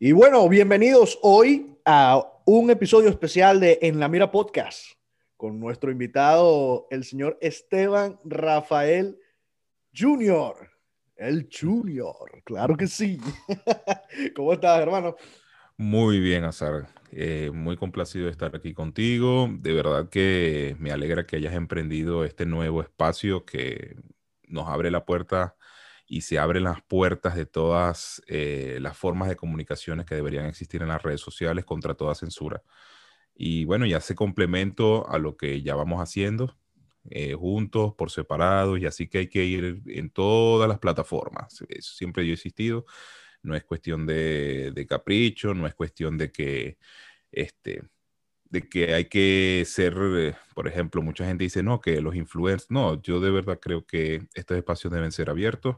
Y bueno, bienvenidos hoy a un episodio especial de En la Mira Podcast con nuestro invitado, el señor Esteban Rafael Junior. El Junior, claro que sí. ¿Cómo estás, hermano? Muy bien, Azar. Eh, muy complacido de estar aquí contigo. De verdad que me alegra que hayas emprendido este nuevo espacio que nos abre la puerta y se abren las puertas de todas eh, las formas de comunicaciones que deberían existir en las redes sociales contra toda censura. Y bueno, ya se complemento a lo que ya vamos haciendo eh, juntos, por separado, y así que hay que ir en todas las plataformas. Eso siempre yo he existido. No es cuestión de, de capricho, no es cuestión de que este, de que hay que ser, eh, por ejemplo, mucha gente dice, no, que los influencers, no, yo de verdad creo que estos espacios deben ser abiertos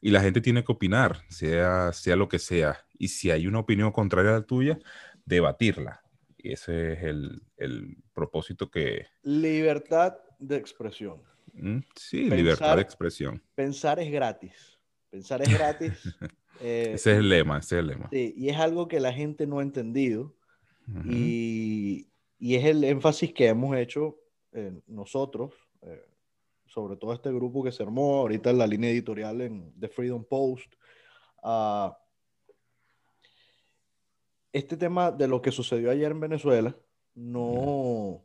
y la gente tiene que opinar, sea, sea lo que sea. Y si hay una opinión contraria a la tuya, debatirla. Y ese es el, el propósito que... Libertad de expresión. ¿Mm? Sí, libertad de expresión. Pensar es gratis. Pensar es gratis. Eh, ese es el lema, ese es el lema. Sí, y es algo que la gente no ha entendido y, y, es el énfasis que hemos hecho eh, nosotros, eh, sobre todo este grupo que se armó ahorita en la línea editorial en The Freedom Post. Uh, este tema de lo que sucedió ayer en Venezuela, no...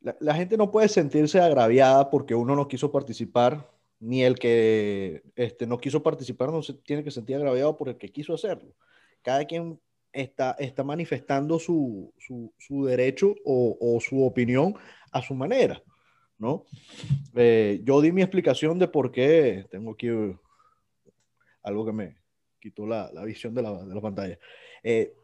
La, la, gente no puede sentirse agraviada porque uno no quiso participar, ni el que este, no quiso participar no se tiene que sentir agraviado por el que quiso hacerlo. Cada quien está, está manifestando su, su, su derecho o, o, su opinión a su manera, ¿no? Eh, yo di mi explicación de por qué, tengo aquí uh, algo que me quitó la, la visión de la, de la pantalla. Eh,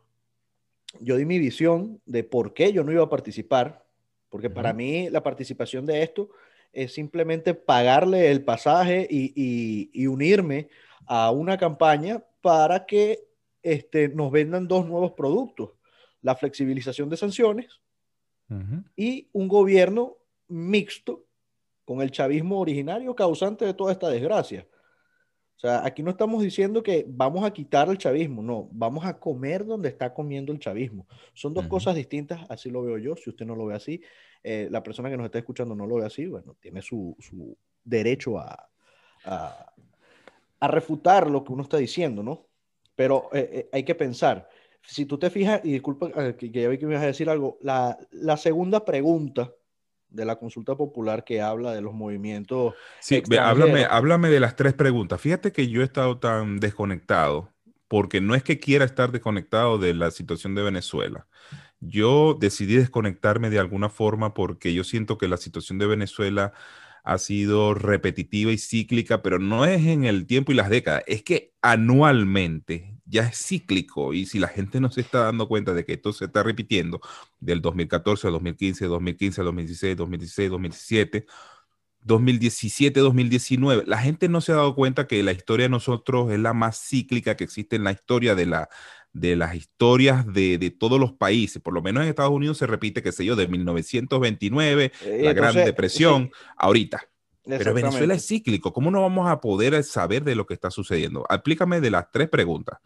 yo di mi visión de por qué yo no iba a participar, porque para mí la participación de esto es simplemente pagarle el pasaje y, y, y unirme a una campaña para que este, nos vendan dos nuevos productos, la flexibilización de sanciones uh -huh. y un gobierno mixto con el chavismo originario causante de toda esta desgracia. O sea, aquí no estamos diciendo que vamos a quitar el chavismo, no, vamos a comer donde está comiendo el chavismo. Son dos uh -huh. cosas distintas, así lo veo yo, si usted no lo ve así, eh, la persona que nos está escuchando no lo ve así, bueno, tiene su, su derecho a, a, a refutar lo que uno está diciendo, ¿no? Pero eh, eh, hay que pensar, si tú te fijas, y disculpa eh, que, ya vi que me vas a decir algo, la, la, segunda pregunta de la consulta popular que habla de los movimientos. Sí, háblame, háblame de las tres preguntas. Fíjate que yo he estado tan desconectado, porque no es que quiera estar desconectado de la situación de Venezuela. Yo decidí desconectarme de alguna forma porque yo siento que la situación de Venezuela ha sido repetitiva y cíclica, pero no es en el tiempo y las décadas, es que anualmente ya es cíclico y si la gente no se está dando cuenta de que esto se está repitiendo del 2014 al 2015, 2015 al 2016, 2016, 2017, 2017, 2019, la gente no se ha dado cuenta que la historia de nosotros es la más cíclica que existe en la historia de la, de las historias de, de, todos los países. Por lo menos en Estados Unidos se repite, qué sé yo, de 1929, eh, la Gran Depresión, sí. ahorita. Pero Venezuela es cíclico. ¿Cómo no vamos a poder saber de lo que está sucediendo? Explícame de las tres preguntas.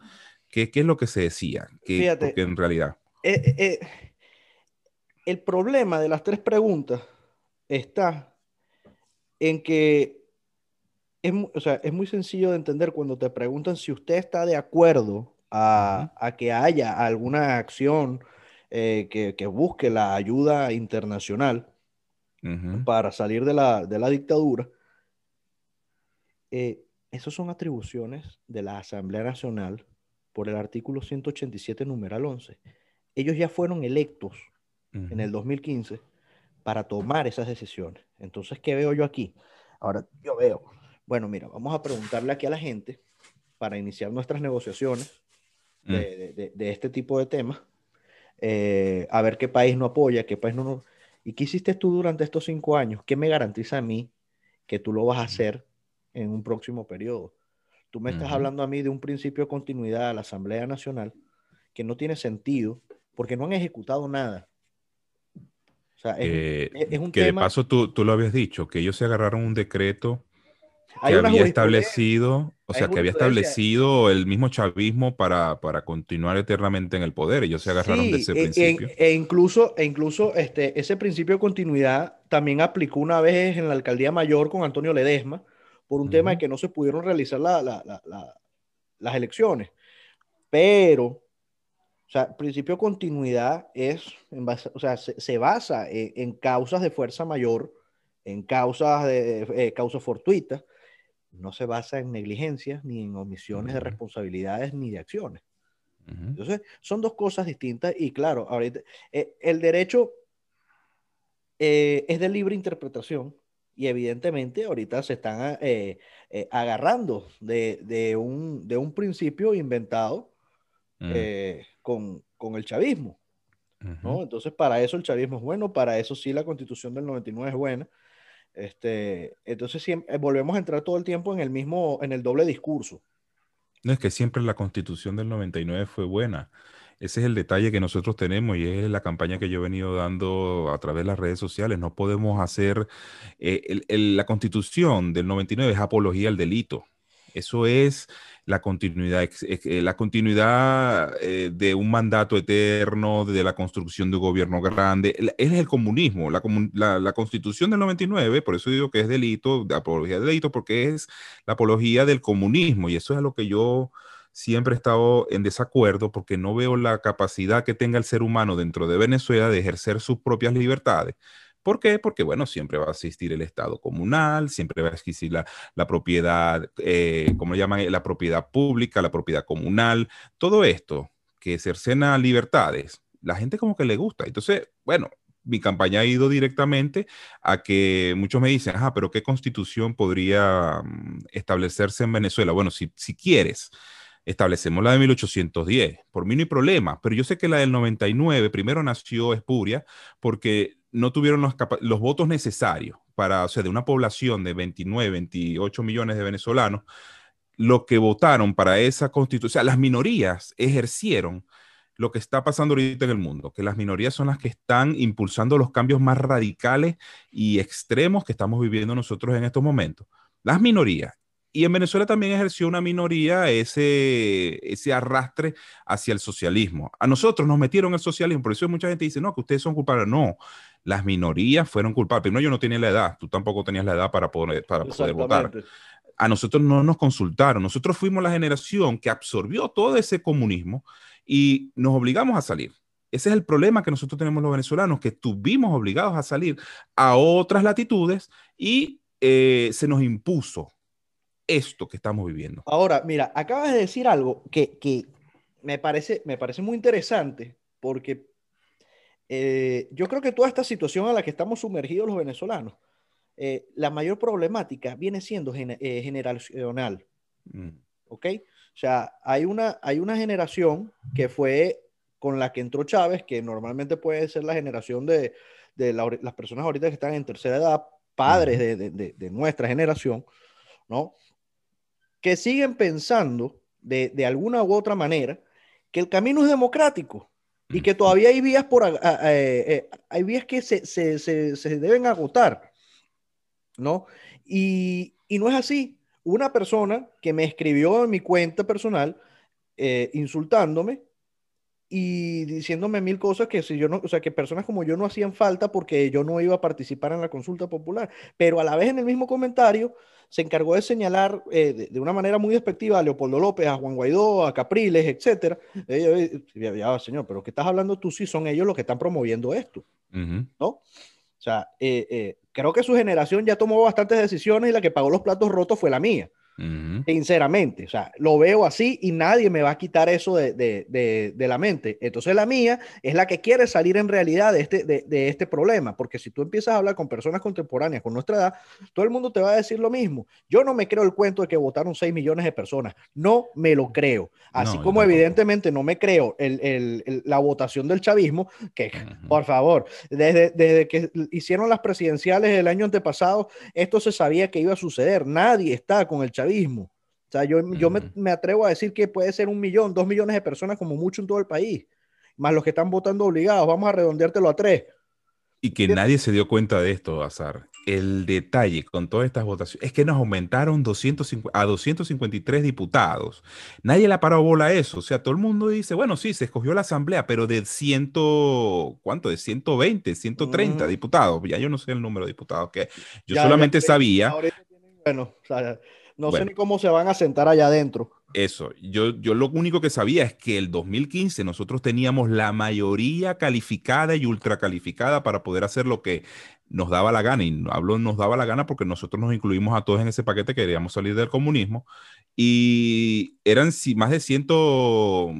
¿Qué, qué es lo que se decía? ¿Qué, Fíjate, porque en realidad... Eh, eh, el problema de las tres preguntas está en que es, o sea, es muy sencillo de entender cuando te preguntan si usted está de acuerdo a, a que haya alguna acción eh, que, que, busque la ayuda internacional uh -huh. para salir de la, de la dictadura, eh, esas son atribuciones de la Asamblea Nacional por el artículo 187, numeral 11. Ellos ya fueron electos uh -huh. en el 2015 para tomar esas decisiones. Entonces, ¿qué veo yo aquí? Ahora, yo veo, bueno, mira, vamos a preguntarle aquí a la gente para iniciar nuestras negociaciones mm. de, de este tipo de temas, eh, a ver qué país no apoya, qué país no, no... ¿Y qué hiciste tú durante estos cinco años? ¿Qué me garantiza a mí que tú lo vas a hacer en un próximo periodo? Tú me estás uh -huh. hablando a mí de un principio de continuidad a la Asamblea Nacional que no tiene sentido porque no han ejecutado nada. O sea, es, eh, es un que tema... de paso tú, tú, lo habías dicho, que ellos se agarraron un decreto que había establecido, o sea, que había establecido el mismo chavismo para, para, continuar eternamente en el poder. Ellos se agarraron de ese e, principio. E, incluso, e incluso este, ese principio de continuidad también aplicó una vez en la alcaldía mayor con Antonio Ledesma por un tema de que no se pudieron realizar las elecciones. Pero, o sea, principio de continuidad es, en o sea, se, basa en, causas de fuerza mayor, en causas, de, eh, causas fortuitas no se basa en negligencias, ni en omisiones de responsabilidades, ni de acciones. Entonces, son dos cosas distintas y claro, ahorita, eh, el derecho eh, es de libre interpretación y evidentemente ahorita se están eh, agarrando de, un, de, un, principio inventado con, con, el chavismo. ¿no? Entonces, para eso el chavismo es bueno, para eso sí la constitución del 99 es buena, este, entonces siempre, eh, volvemos a entrar todo el tiempo en el mismo, en el doble discurso. No es que siempre la constitución del 99 fue buena. Ese es el detalle que nosotros tenemos y es la campaña que yo he venido dando a través de las redes sociales. No podemos hacer, eh, la constitución del 99 es apología al delito. Eso es la continuidad, eh, la continuidad eh, de un mandato eterno, de la construcción de un gobierno grande. Es el comunismo, la, la, constitución del 99, por eso digo que es delito, de apología del delito, porque es la apología del comunismo y eso es a lo que yo siempre he estado en desacuerdo porque no veo la capacidad que tenga el ser humano dentro de Venezuela de ejercer sus propias libertades ¿Por qué? Porque, bueno, siempre va a existir el Estado comunal, siempre va a existir la, propiedad, eh, ¿cómo llaman? La propiedad pública, la propiedad comunal, todo esto que cercena libertades, la gente como que le gusta. Entonces, bueno, mi campaña ha ido directamente a que muchos me dicen, ah, pero ¿qué constitución podría mm, establecerse en Venezuela? Bueno, si, si quieres, establecemos la de 1810. Por mí no hay problema, pero yo sé que la del 99 primero nació espuria porque no tuvieron los, votos necesarios para, o sea, de una población de 29, 28 millones de venezolanos, lo que votaron para esa constitución, las minorías ejercieron lo que está pasando ahorita en el mundo, que las minorías son las que están impulsando los cambios más radicales y extremos que estamos viviendo nosotros en estos momentos. Las minorías y en Venezuela también ejerció una minoría ese, ese arrastre hacia el socialismo. A nosotros nos metieron el socialismo, por eso mucha gente dice, no, que ustedes son culpables. No, las minorías fueron culpables. Primero, yo no tenía la edad, tú tampoco tenías la edad para poder, para poder votar. A nosotros no nos consultaron, nosotros fuimos la generación que absorbió todo ese comunismo y nos obligamos a salir. Ese es el problema que nosotros tenemos los venezolanos, que estuvimos obligados a salir a otras latitudes y eh, se nos impuso esto que estamos viviendo. Ahora, mira, acabas de decir algo que, que me, parece, me parece muy interesante porque eh, yo creo que toda esta situación a la que estamos sumergidos los venezolanos, eh, la mayor problemática viene siendo eh, generacional. Mm. ¿Ok? O sea, hay una, hay una generación que fue con la que entró Chávez, que normalmente puede ser la generación de, de las personas ahorita que están en tercera edad, padres de, de, de, nuestra generación, ¿no? que siguen pensando de, de, alguna u otra manera que el camino es democrático y que todavía hay vías, por, eh, eh, hay vías que se, se, se, se, deben agotar, ¿no? Y, y, no es así. Una persona que me escribió en mi cuenta personal eh, insultándome y diciéndome mil cosas que si yo no, o sea, que personas como yo no hacían falta porque yo no iba a participar en la consulta popular, pero a la vez en el mismo comentario se encargó de señalar eh, de, una manera muy despectiva a Leopoldo López, a Juan Guaidó, a Capriles, etcétera. ya, señor, pero ¿qué estás hablando tú si son ellos los que están promoviendo esto? ¿No? O sea, eh, eh, creo que su generación ya tomó bastantes decisiones y la que pagó los platos rotos fue la mía. Sinceramente, o sea, lo veo así y nadie me va a quitar eso de, de, de, la mente. Entonces la mía es la que quiere salir en realidad de este, de, este problema, porque si tú empiezas a hablar con personas contemporáneas con nuestra edad, todo el mundo te va a decir lo mismo. Yo no me creo el cuento de que votaron 6 millones de personas, no me lo creo. Así como evidentemente no me creo el, el, la votación del chavismo, que por favor, desde, desde que hicieron las presidenciales el año antepasado, esto se sabía que iba a suceder. Nadie está con el chavismo o sea, yo, yo me, atrevo a decir que puede ser un millón, dos millones de personas como mucho en todo el país, más los que están votando obligados. Vamos a redondeártelo a tres. Y que nadie se dio cuenta de esto, Azar. el detalle con todas estas votaciones es que nos aumentaron 250, a 253 diputados. Nadie le ha parado bola a eso. O sea, todo el mundo dice, bueno, sí, se escogió la asamblea, pero de ciento, ¿cuánto? De 120, 130 diputados. Ya yo no sé el número de diputados que yo solamente sabía. bueno, o sea, no sé ni cómo se van a sentar allá adentro. Eso, yo, yo lo único que sabía es que el 2015 nosotros teníamos la mayoría calificada y ultra calificada para poder hacer lo que nos daba la gana, y hablo nos daba la gana porque nosotros nos incluimos a todos en ese paquete, queríamos salir del comunismo, y eran más de ciento,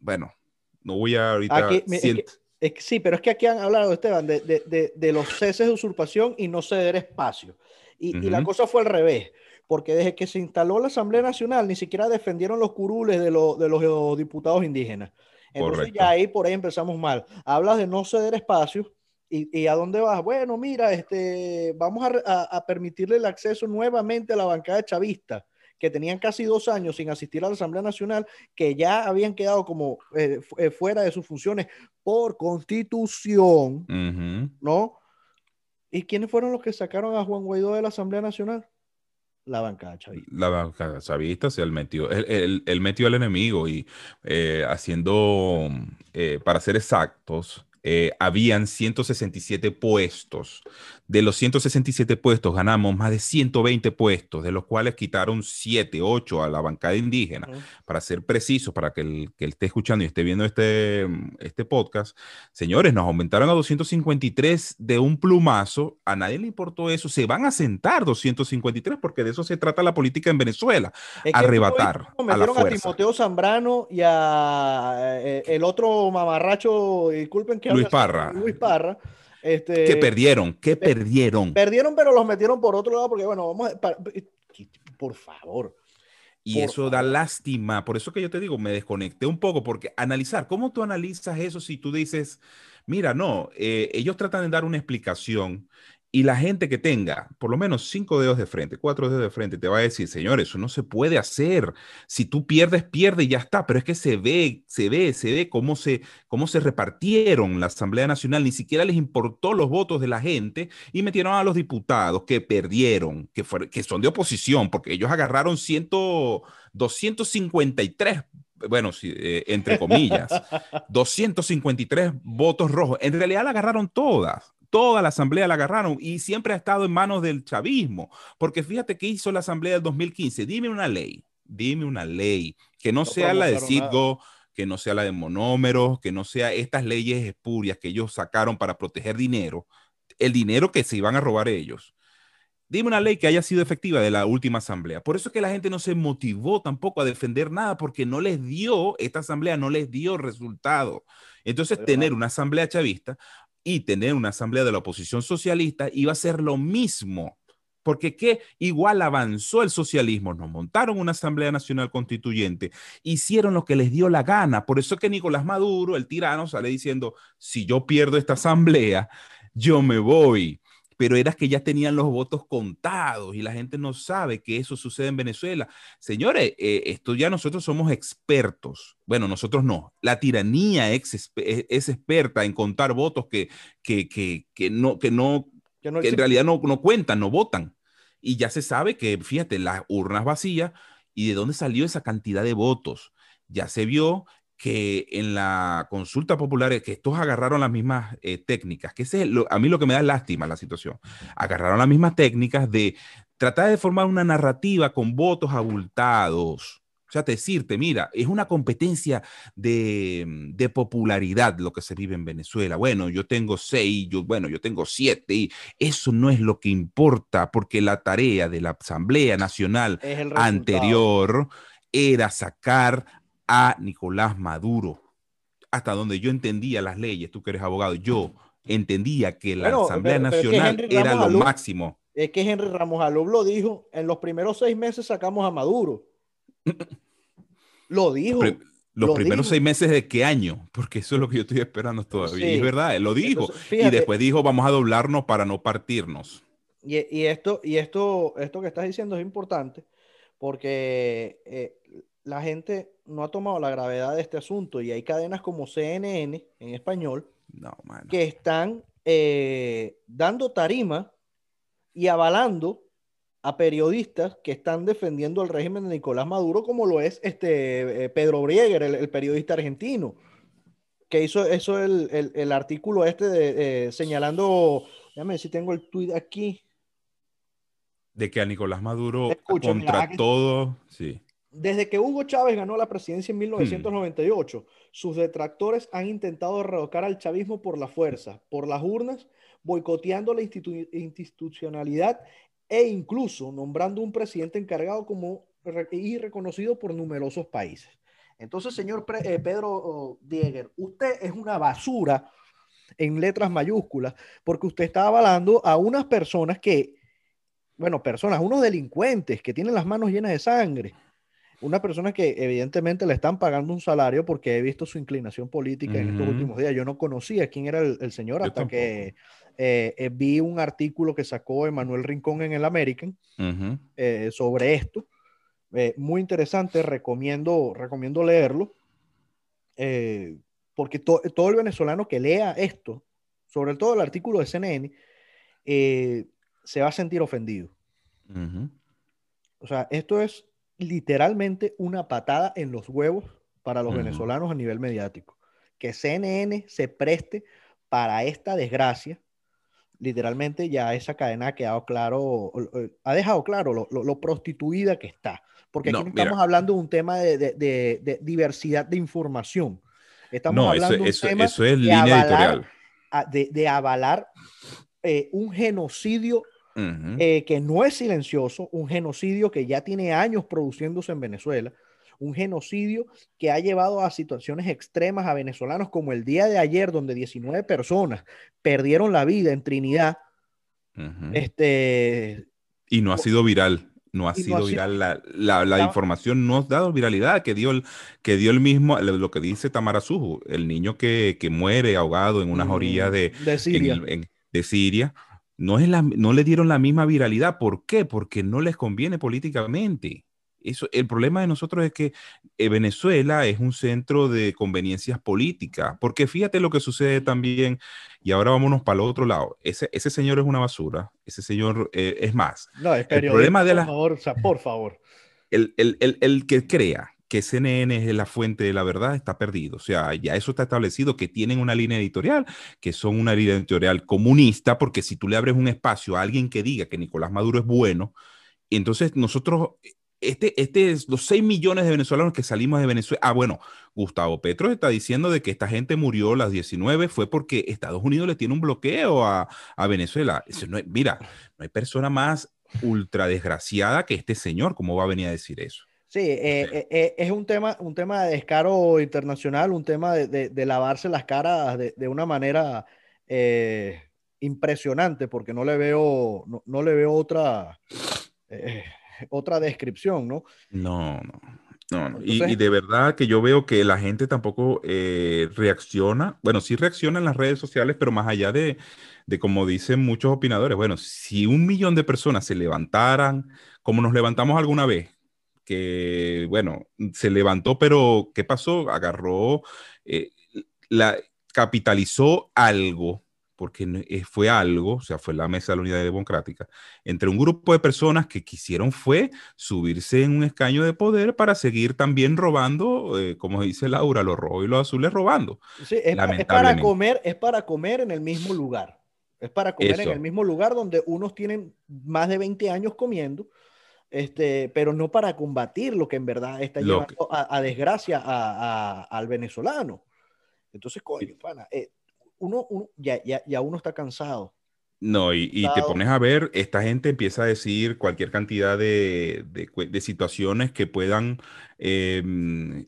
bueno, no voy a ahorita... sí, pero es que aquí han hablado, Esteban, de, de, de, los ceses de usurpación y no ceder espacio. Y, y, la cosa fue al revés, porque desde que se instaló la Asamblea Nacional ni siquiera defendieron los curules de, de los diputados indígenas. Entonces ya ahí por ahí empezamos mal. Hablas de no ceder espacio ¿Y, a dónde vas? Bueno, mira, este, vamos a, permitirle el acceso nuevamente a la bancada chavista, que tenían casi dos años sin asistir a la Asamblea Nacional, que ya habían quedado como eh, eh, fuera de sus funciones por constitución, ¿no? ¿Y quiénes fueron los que sacaron a Juan Guaidó de la Asamblea Nacional? La bancada chavista. La bancada chavista se metió, él, metió al enemigo y eh, haciendo, para ser exactos, eh, habían 167 puestos. De los 167 puestos ganamos más de 120 puestos, de los cuales quitaron 7, 8 a la bancada indígena. Para ser preciso, para que el que esté escuchando y esté viendo este, este podcast, señores, nos aumentaron a 253 de un plumazo. A nadie le importó eso. Se van a sentar 253 porque de eso se trata la política en Venezuela. arrebatar a la fuerza. a Timoteo Zambrano y a eh, el otro mamarracho, disculpen que Luis Parra. Luis Parra. Este, que perdieron, que perdieron. Perdieron, pero los metieron por otro lado porque, bueno, vamos a, por favor. Y eso da lástima. Por eso que yo te digo, me desconecté un poco, porque analizar, ¿cómo tú analizas eso si tú dices, mira, no, eh, ellos tratan de dar una explicación y la gente que tenga por lo menos cinco dedos de frente, cuatro dedos de frente, te va a decir, señor, eso no se puede hacer. Si tú pierdes, pierde y ya está. Pero es que se ve, se ve, se ve cómo se, cómo se repartieron la Asamblea Nacional. Ni siquiera les importó los votos de la gente y metieron a los diputados que perdieron, que, que son de oposición, porque ellos agarraron 100, 253 bueno, eh, entre comillas, 253 votos rojos. En realidad la agarraron todas toda la asamblea la agarraron y siempre ha estado en manos del chavismo. Porque fíjate qué hizo la asamblea del 2015. Dime una ley, dime una ley que no, sea la de Citgo, que no sea la de monómeros, que no sea estas leyes espurias que ellos sacaron para proteger dinero, el dinero que se iban a robar ellos. Dime una ley que haya sido efectiva de la última asamblea. Por eso es que la gente no se motivó tampoco a defender nada, porque no les dio, esta asamblea no les dio resultado. Entonces, tener una asamblea chavista y tener una asamblea de la oposición socialista iba a ser lo mismo. Porque qué igual avanzó el socialismo, nos montaron una Asamblea Nacional Constituyente, hicieron lo que les dio la gana. Por eso que Nicolás Maduro, el tirano, sale diciendo, si yo pierdo esta asamblea, yo me voy pero era que ya tenían los votos contados y la gente no sabe que eso sucede en Venezuela. Señores, eh, esto ya nosotros somos expertos. Bueno, nosotros no. La tiranía es, es experta en contar votos que, que, que, que no, que, no, que, en realidad no, no cuentan, no votan. Y ya se sabe que, fíjate, las urnas vacías y de dónde salió esa cantidad de votos. Ya se vio que en la consulta popular, que estos agarraron las mismas eh, técnicas, que ese es a mí lo que me da lástima la situación, agarraron las mismas técnicas de tratar de formar una narrativa con votos abultados. O sea, decirte, mira, es una competencia de, de, popularidad lo que se vive en Venezuela. Bueno, yo tengo seis, yo, bueno, yo tengo siete, y eso no es lo que importa, porque la tarea de la Asamblea Nacional anterior era sacar a Nicolás Maduro. Hasta donde yo entendía las leyes, tú que eres abogado, yo entendía que la Asamblea Nacional era lo máximo. Es que Henry Ramos Alub lo dijo, en los primeros seis meses sacamos a Maduro. lo dijo. los primeros seis meses de qué año, porque eso es lo que yo estoy esperando todavía. es verdad, lo dijo. y después dijo, vamos a doblarnos para no partirnos. Y, esto, y esto, esto que estás diciendo es importante, porque eh, la gente no ha tomado la gravedad de este asunto y hay cadenas como CNN en español que están eh, dando tarima y avalando a periodistas que están defendiendo el régimen de Nicolás Maduro, como lo es este eh, Pedro Brieger, el, periodista argentino, que hizo eso el, el, artículo este de, eh, señalando, déjame ver si tengo el tweet aquí. De que a Nicolás Maduro contra todo, sí. Desde que Hugo Chávez ganó la presidencia en 1998, hmm. sus detractores han intentado derrocar al chavismo por la fuerza, por las urnas, boicoteando la institucionalidad e incluso nombrando un presidente encargado como y reconocido por numerosos países. Entonces, señor eh, Pedro Dieger, usted es una basura en letras mayúsculas porque usted está avalando a unas personas que, bueno, personas, unos delincuentes que tienen las manos llenas de sangre, una persona que evidentemente le están pagando un salario porque he visto su inclinación política en estos últimos días. Yo no conocía quién era el, señor hasta que eh, eh, vi un artículo que sacó Emanuel Rincón en el American eh, sobre esto. muy interesante, recomiendo, recomiendo leerlo. porque todo el venezolano que lea esto, sobre todo el artículo de CNN, se va a sentir ofendido. O sea, esto es literalmente una patada en los huevos para los venezolanos a nivel mediático. Que CNN se preste para esta desgracia literalmente ya esa cadena ha quedado claro, ha dejado claro lo, prostituida que está. Porque aquí no, estamos hablando de un tema de, diversidad de información. Estamos hablando de un tema eso es línea editorial. De, avalar eh, un genocidio eh, que no es silencioso, un genocidio que ya tiene años produciéndose en Venezuela, un genocidio que ha llevado a situaciones extremas a venezolanos como el día de ayer, donde 19 personas perdieron la vida en Trinidad. este, y no ha sido viral. No ha sido viral la, información, no ha dado viralidad que dio el, que dio el mismo, lo que dice Tamara Suju, el niño que, muere ahogado en unas orillas de, Siria. de Siria no, es la, no le dieron la misma viralidad. ¿Por qué? Porque no les conviene políticamente. Eso, el problema de nosotros es que eh, Venezuela es un centro de conveniencias políticas, porque fíjate lo que sucede también, y ahora vámonos para el otro lado. Ese, ese señor es una basura, ese señor eh, es más. No, el problema de la... Por favor, o sea, por favor. El, el, el, el, que crea que CNN es la fuente de la verdad está perdido. O sea, ya eso está establecido, que tienen una línea editorial, que son una línea editorial comunista, porque si tú le abres un espacio a alguien que diga que Nicolás Maduro es bueno, entonces nosotros este, este es los 6 millones de venezolanos que salimos de Venezuela. Ah, bueno, Gustavo Petro está diciendo de que esta gente murió las 19 fue porque Estados Unidos le tiene un bloqueo a, Venezuela. no mira, no hay persona más ultra desgraciada que este señor. ¿Cómo va a venir a decir eso? Sí, eh, eh, eh, es un tema, un tema de descaro internacional, un tema de, lavarse las caras de, una manera impresionante, porque no le veo, no, le veo otra otra descripción, ¿no? No, no. No, Y, de verdad que yo veo que la gente tampoco reacciona, bueno, sí reacciona en las redes sociales, pero más allá de, de, como dicen muchos opinadores, bueno, si un millón de personas se levantaran, como nos levantamos alguna vez, que, bueno, se levantó, pero ¿qué pasó? Agarró, eh, la, capitalizó algo porque eh, fue algo, o sea, fue la Mesa de la Unidad Democrática, entre un grupo de personas que quisieron fue subirse en un escaño de poder para seguir también robando, eh, como dice Laura, los rojos y los azules robando. Sí, es, para comer, es para comer en el mismo lugar. Es para comer en el mismo lugar donde unos tienen más de 20 años comiendo, este, pero no para combatir lo que en verdad está llevando a, desgracia al venezolano. Entonces, coño, pana, eh, uno, ya, ya, ya, uno está cansado. No, y, y, te pones a ver, esta gente empieza a decir cualquier cantidad de, de, de situaciones que puedan eh,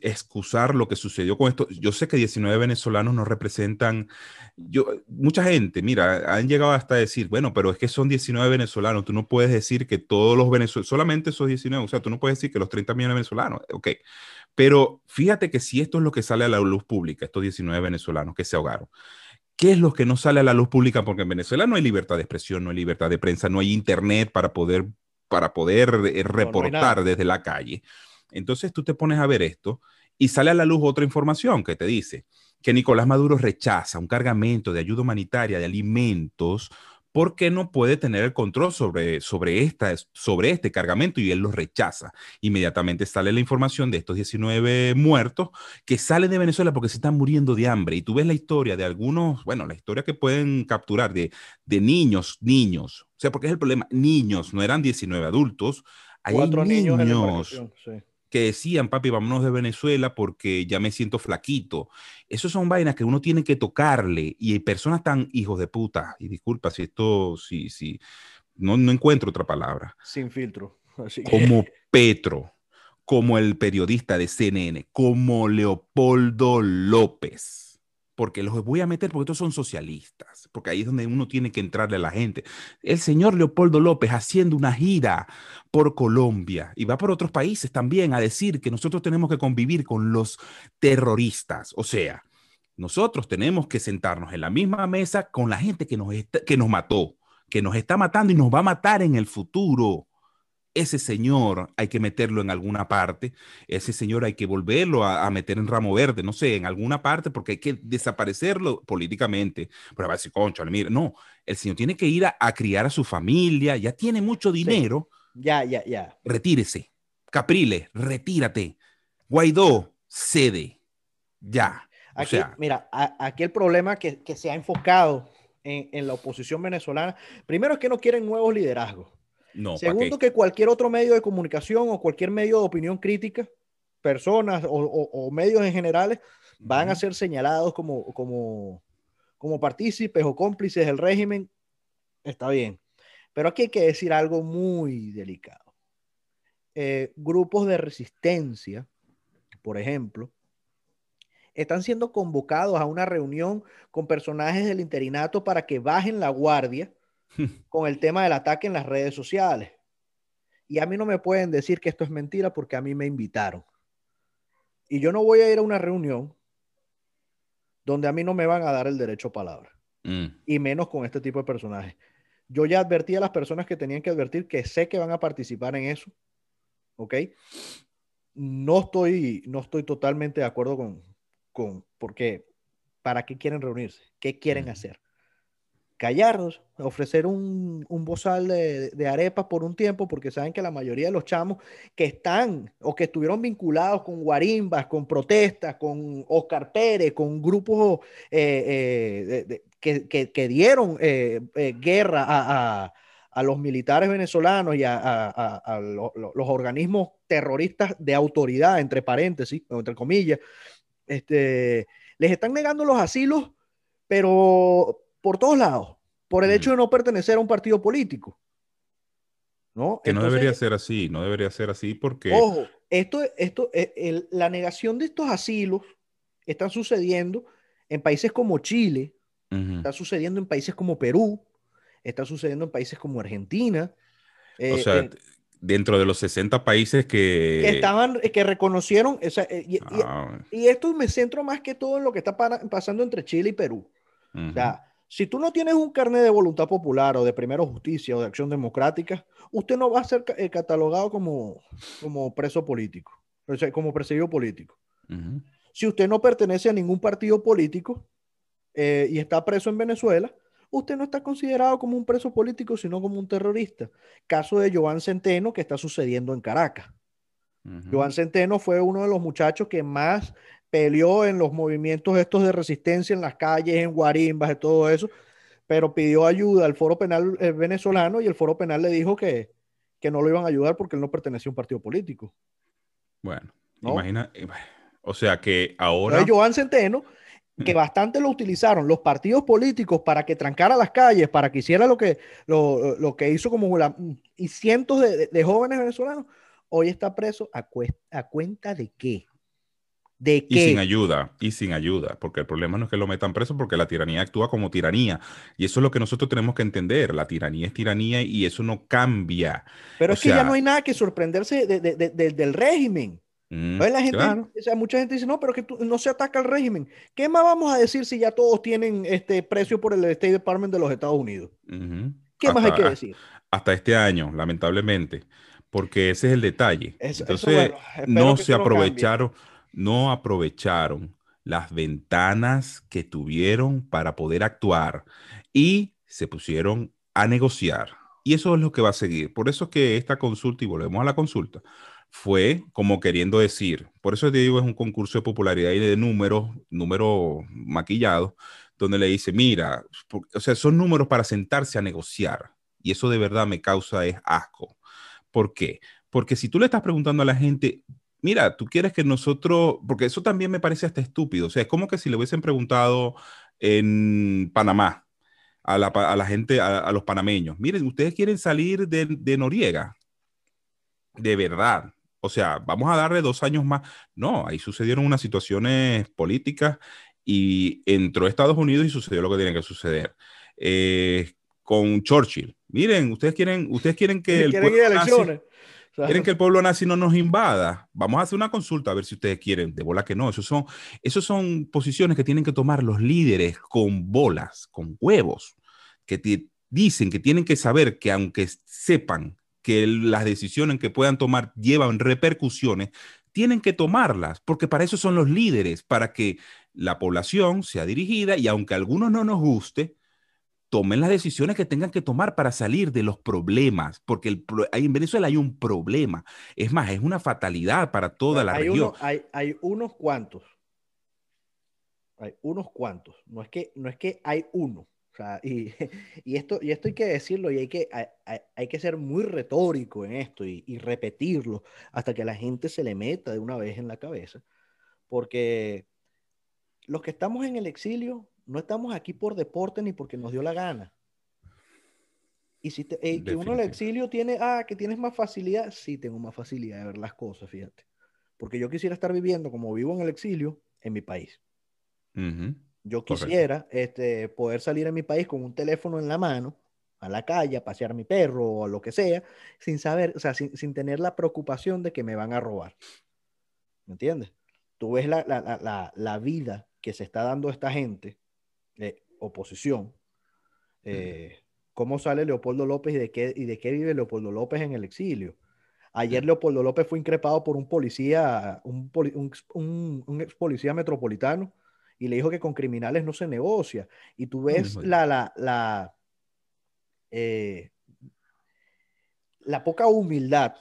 excusar lo que sucedió con esto. Yo sé que 19 venezolanos no representan, yo, mucha gente, mira, han llegado hasta decir, bueno, pero es que son 19 venezolanos, tú no puedes decir que todos los venezolanos, solamente esos 19, o sea, tú no puedes decir que los 30 millones de venezolanos, ok. Pero fíjate que si esto es lo que sale a la luz pública, estos 19 venezolanos que se ahogaron, ¿Qué es lo que no sale a la luz pública? Porque en Venezuela no hay libertad de expresión, no hay libertad de prensa, no hay internet para poder, para poder eh, reportar desde la calle. Entonces tú te pones a ver esto y sale a la luz otra información que te dice que Nicolás Maduro rechaza un cargamento de ayuda humanitaria de alimentos porque no puede tener el control sobre, sobre, esta, sobre este cargamento y él lo rechaza. Inmediatamente sale la información de estos 19 muertos que salen de Venezuela porque se están muriendo de hambre. Y tú ves la historia de algunos, bueno, la historia que pueden capturar de, de niños, niños. O sea, porque es el problema, niños, no eran 19 adultos. Hay Cuatro niños, en la niños sí. Que decían, papi, vámonos de Venezuela porque ya me siento flaquito. Esas son vainas que uno tiene que tocarle y hay personas tan hijos de puta. Y disculpa si esto, si, si, no, no encuentro otra palabra. Sin filtro. Así que- Como Petro, como el periodista de CNN, como Leopoldo López. Porque los voy a meter porque estos son socialistas, porque ahí es donde uno tiene que entrarle a la gente. El señor Leopoldo López haciendo una gira por Colombia y va por otros países también a decir que nosotros tenemos que convivir con los terroristas. O sea, nosotros tenemos que sentarnos en la misma mesa con la gente que nos, que nos mató, que nos está matando y nos va a matar en el futuro. Ese señor hay que meterlo en alguna parte, ese señor hay que volverlo a, a meter en ramo verde, no sé, en alguna parte, porque hay que desaparecerlo políticamente. Pero va a decir, concha, mira, no, el señor tiene que ir a, a criar a su familia, ya tiene mucho dinero, Ya, ya, ya. retírese. Capriles, retírate. Guaidó, cede. Ya. O Aquí, sea, mira, a- aquí el problema que, que se ha enfocado en, en la oposición venezolana, primero es que no quieren nuevos liderazgos. No, ¿para Segundo, que cualquier otro medio de comunicación o cualquier medio de opinión crítica, personas o, o- o medios en general, van a ser señalados como, como, como partícipes o cómplices del régimen. Está bien. Pero aquí hay que decir algo muy delicado. Eh, grupos de resistencia, por ejemplo, están siendo convocados a una reunión con personajes del interinato para que bajen la guardia con el tema del ataque en las redes sociales. Y a mí no me pueden decir que esto es mentira porque a mí me invitaron. Y yo no voy a ir a una reunión donde a mí no me van a dar el derecho a palabra. Mm, Y menos con este tipo de personajes. Yo ya advertí a las personas que tenían que advertir que sé que van a participar en eso. ¿Ok? No estoy, no estoy totalmente de acuerdo con, con, porque ¿para qué quieren reunirse? ¿Qué quieren Ujú. hacer? Callarnos, ofrecer un, un bozal de, arepas por un tiempo, porque saben que la mayoría de los chamos que están o que estuvieron vinculados con guarimbas, con protestas, con Oscar Pérez, con grupos eh, eh, que, que- dieron eh, guerra a, a- los militares venezolanos y a, a- a- a lo- lo- los organismos terroristas de autoridad, entre paréntesis, entre comillas, este, les están negando los asilos, pero por todos lados, por el Mm. hecho de no pertenecer a un partido político. ¿no? Que no debería ser así, no debería ser así porque... Ojo, esto, esto, eh, el- la negación de estos asilos están sucediendo en países como Chile, está sucediendo en países como Perú, está sucediendo en países como Argentina, eh, O sea, en- dentro de los 60 países que... que estaban, eh, que reconocieron, o sea, eh, y, Ah, y esto me centro más que todo en lo que está para- pasando entre Chile y Perú. ujú. O sea, si tú no tienes un carnet de voluntad popular o de primero justicia o de acción democrática, usted no va a ser eh, catalogado como, como preso político, o sea, como perseguido político. Si usted no pertenece a ningún partido político eh, y está preso en Venezuela, usted no está considerado como un preso político, sino como un terrorista. Caso de Joan Centeno que está sucediendo en Caracas. Ujú. Joan Centeno fue uno de los muchachos que más peleó en los movimientos estos de resistencia en las calles, en guarimbas, y todo eso, pero pidió ayuda al Foro Penal eh, venezolano y el Foro Penal le dijo que, que no lo iban a ayudar porque él no pertenecía a un partido político. Bueno, ¿No? imagina, eh, o sea que ahora... Entonces, Joan Centeno, que bastante lo utilizaron los partidos políticos para que trancara las calles, para que hiciera lo que, lo, lo que hizo como la, y cientos de, de- jóvenes venezolanos, hoy está preso a, cues- a cuenta de qué? ¿De Y sin ayuda, y sin ayuda, porque el problema no es que lo metan preso, porque la tiranía actúa como tiranía. Y eso es lo que nosotros tenemos que entender. La tiranía es tiranía y eso no cambia. Pero o es que ya no hay nada que sorprenderse de- de- de- de- del régimen. Mm, la gente, claro. o sea, mucha gente dice, no, pero que tú- no se ataca al régimen. ¿Qué más vamos a decir si ya todos tienen este precio por el State Department de los Estados Unidos? ¿Qué más hay que decir? Hasta este año, lamentablemente, porque ese es el detalle. Eso- eso, Entonces, bueno, no se cambie. No aprovecharon las ventanas que tuvieron para poder actuar y se pusieron a negociar. Y eso es lo que va a seguir. Por eso es que esta consulta, y volvemos a la consulta, fue como queriendo decir, por eso te digo, es un concurso de popularidad y de números, números maquillados, donde le dice, mira, o sea, son números para sentarse a negociar. Y eso de verdad me causa es asco. ¿Por qué? Porque si tú le estás preguntando a la gente, mira, tú quieres que nosotros, porque eso también me parece hasta estúpido, o sea, es como que si le hubiesen preguntado en Panamá a la, gente, a, los panameños, miren, ustedes quieren salir de, de Noriega, de verdad, o sea, vamos a darle dos años más. No, ahí sucedieron unas situaciones políticas y entró Estados Unidos y sucedió lo que tiene que suceder. Eh, con Churchill. Miren, ustedes quieren, ustedes quieren que el Quieren que el pueblo nazi no nos invada. Vamos a hacer una consulta a ver si ustedes quieren. De bola que no. Esos son, esos son posiciones que tienen que tomar los líderes con bolas, con huevos, que te dicen que tienen que saber que aunque sepan que las decisiones que puedan tomar llevan repercusiones, tienen que tomarlas, porque para eso son los líderes, para que la población sea dirigida y aunque a algunos no nos guste, tomen las decisiones que tengan que tomar para salir de los problemas, porque el, en Venezuela hay un problema. Es más, es una fatalidad para toda la región. hay, hay, unos cuantos. Hay unos cuantos. No es que, no es que hay uno. O sea, y, y, esto, y esto hay que decirlo y hay que, hay, hay que ser muy retórico en esto y, y, repetirlo hasta que la gente se le meta de una vez en la cabeza. Porque los que estamos en el exilio no estamos aquí por deporte ni porque nos dio la gana. Y si te, eh, que uno en el exilio tiene, ah, que tienes más facilidad, sí tengo más facilidad de ver las cosas, fíjate. Porque yo quisiera estar viviendo como vivo en el exilio en mi país. Yo quisiera este, poder salir en mi país con un teléfono en la mano, a la calle, a pasear a mi perro o a lo que sea, sin saber, o sea, sin, sin tener la preocupación de que me van a robar. ¿Me entiendes? Tú ves la, la, la, la vida que se está dando esta gente oposición. Eh, ¿Cómo sale Leopoldo López y de, qué, y de qué vive Leopoldo López en el exilio? Ayer Leopoldo López fue increpado por un policía, un, un, ex policía metropolitano, y le dijo que con criminales no se negocia. Y tú ves la, la, la, eh, la poca humildad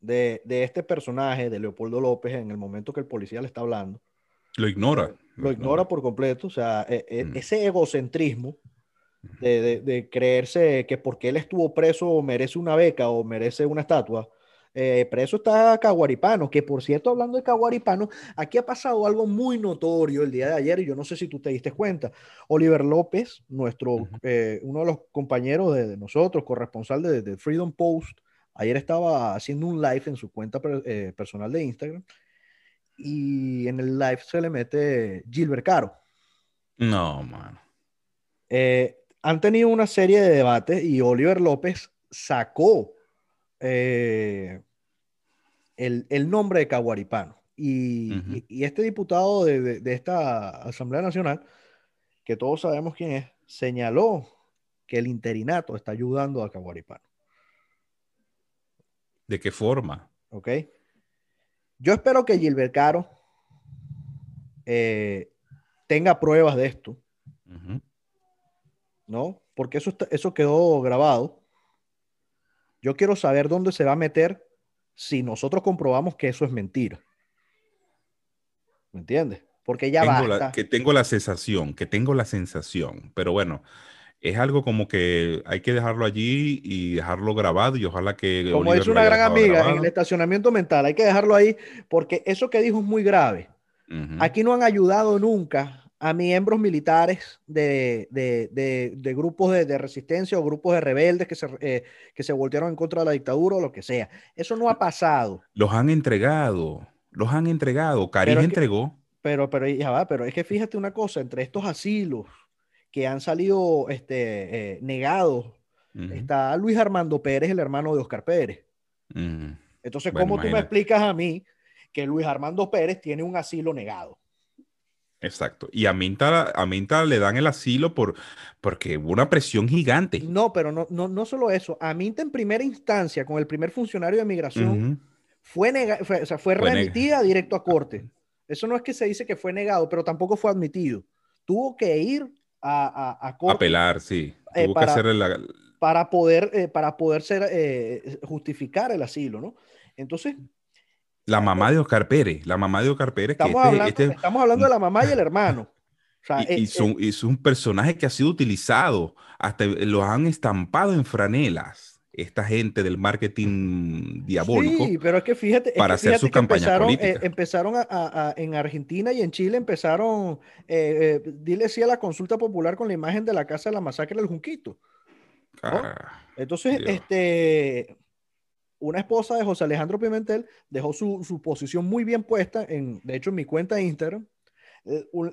de, de, este personaje, de Leopoldo López, en el momento que el policía le está hablando. Lo ignora lo ignora por completo, o sea, e, e, mm. ese egocentrismo de, creerse que porque él estuvo preso merece una beca o merece una estatua. Eh, preso está Caguaripano, que por cierto, hablando de Caguaripano, aquí ha pasado algo muy notorio el día de ayer y yo no sé si tú te diste cuenta. Oliver López, nuestro, eh, uno de los compañeros de, nosotros, corresponsal de, Freedom Post, ayer estaba haciendo un live en su cuenta eh, personal de Instagram y en el live se le mete Gilbert Caro. No, mano. Eh, han tenido una serie de debates y Oliver López sacó eh, el, nombre de Caguaripano. Y, y, este diputado de, de, esta Asamblea Nacional, que todos sabemos quién es, señaló que el interinato está ayudando a Caguaripano. ¿De qué forma? Ok. Yo espero que Gilbert Caro eh, tenga pruebas de esto, ¿no? Porque eso, eso quedó grabado. Yo quiero saber dónde se va a meter si nosotros comprobamos que eso es mentira. ¿Me entiendes? Porque ya va. que tengo la sensación, que tengo la sensación, pero bueno, es algo como que hay que dejarlo allí y dejarlo grabado y ojalá que... Como es una gran amiga en el estacionamiento mental, hay que dejarlo ahí porque eso que dijo es muy grave. Aquí no han ayudado nunca a miembros militares de, de, de, grupos de, resistencia o grupos de rebeldes que se, eh, que se voltearon en contra de la dictadura o lo que sea. Eso no ha pasado. Los han entregado, los han entregado. Karim entregó. pero, pero ya va, pero es que fíjate una cosa, entre estos asilos que han salido este, eh, negados. Está Luis Armando Pérez, el hermano de Oscar Pérez. Entonces, ¿cómo tú me explicas a mí que Luis Armando Pérez tiene un asilo negado? Exacto. Y a Minta, a Minta le dan el asilo por, porque hubo una presión gigante. No, pero no, no, no solo eso. A Minta en primera instancia, con el primer funcionario de migración, fue, fue, o sea, fue, remitida directo a corte. Eso no es que se dice que fue negado, pero tampoco fue admitido. Tuvo que ir a, a, Apelar, sí. para, para, poder, para poder ser, justificar el asilo, ¿no? Entonces, la mamá de Oscar Pérez, la mamá de Oscar Pérez. Estamos, hablando, este estamos hablando de la mamá y el hermano. y, son, es un personaje que ha sido utilizado, hasta lo han estampado en franelas esta gente del marketing diabólico. Sí, pero es que fíjate, para hacer sus campañas empezaron, eh, empezaron a, en Argentina y en Chile empezaron, eh, eh, dile sí a la consulta popular con la imagen de la casa de la masacre del Junquito. Ah, Entonces, este, una esposa de José Alejandro Pimentel dejó su, posición muy bien puesta, en, de hecho en mi cuenta de Instagram.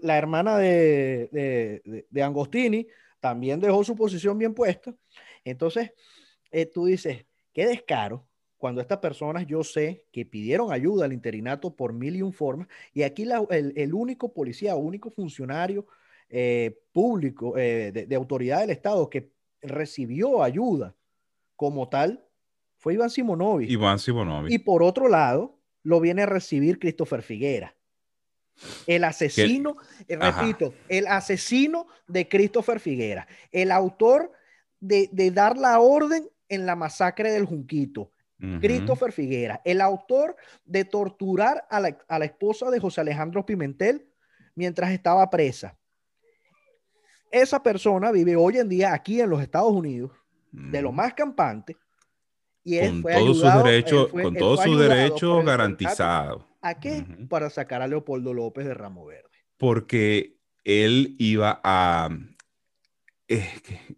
La hermana de, de Angostini también dejó su posición bien puesta. Entonces, eh, tú dices, qué descaro cuando estas personas yo sé que pidieron ayuda al interinato por mil y un formas, y aquí el, único policía, único funcionario eh, público eh, de, autoridad del Estado que recibió ayuda como tal fue Iván Simonovic. Iván Simonovic. Y por otro lado, lo viene a recibir Christopher Figuera. El asesino, repito, el asesino de Christopher Figuera, el autor de, de dar la orden en la masacre del Junquito. Christopher Figuera, el autor de torturar a la, esposa de José Alejandro Pimentel mientras estaba presa. Esa persona vive hoy en día aquí en los Estados Unidos, de lo más campante, y él con fue todos sus derechos, con todos sus derechos garantizados. ¿A qué? Para sacar a Leopoldo López de Ramo Verde. Porque él iba a,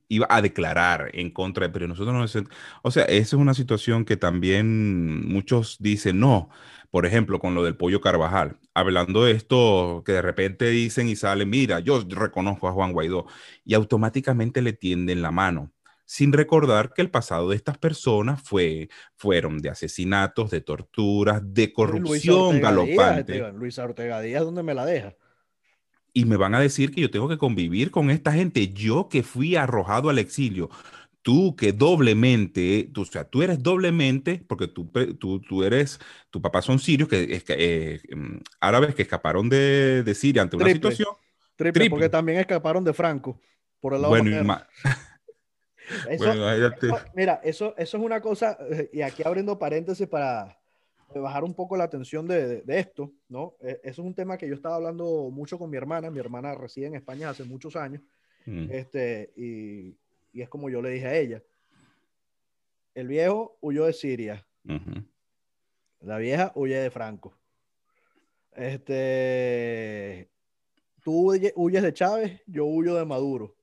iba a declarar en contra de, pero nosotros no... O sea, esa es una situación que también muchos dicen, no, por ejemplo, con lo del pollo Carvajal, hablando de esto que de repente dicen y salen, mira, yo reconozco a Juan Guaidó, y automáticamente le tienden la mano sin recordar que el pasado de estas personas fue, fueron de asesinatos, de torturas, de corrupción galopante. Luis Ortega Díaz, ¿dónde me la deja? Y me van a decir que yo tengo que convivir con esta gente, yo que fui arrojado al exilio, tú que doblemente, tú, o sea, tú eres doblemente, porque tú, tú, tú eres, tu papá son sirios, que, eh, mm, árabes que escaparon de, de Siria ante una situación. Triple, porque también escaparon de Franco, por el lado bueno, mira, eso, eso es una cosa, eh, y aquí abriendo paréntesis para, bajar un poco la atención de, esto, ¿no? E, eso es un tema que yo estaba hablando mucho con mi hermana. Mi hermana reside en España hace muchos años. Mm. Este, y, y, es como yo le dije a ella. El viejo huyó de Siria. La vieja huye de Franco. Este, tú huyes de Chávez, yo huyo de Maduro.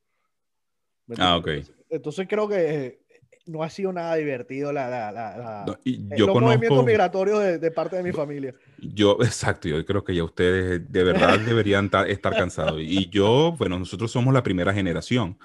Ah, ok. Entonces creo que no ha sido nada divertido la, la, la, eh, yo los movimientos migratorios de, parte de mi familia. Yo, exacto, yo creo que ya ustedes de verdad deberían estar cansados. Y yo, bueno, nosotros somos la primera generación.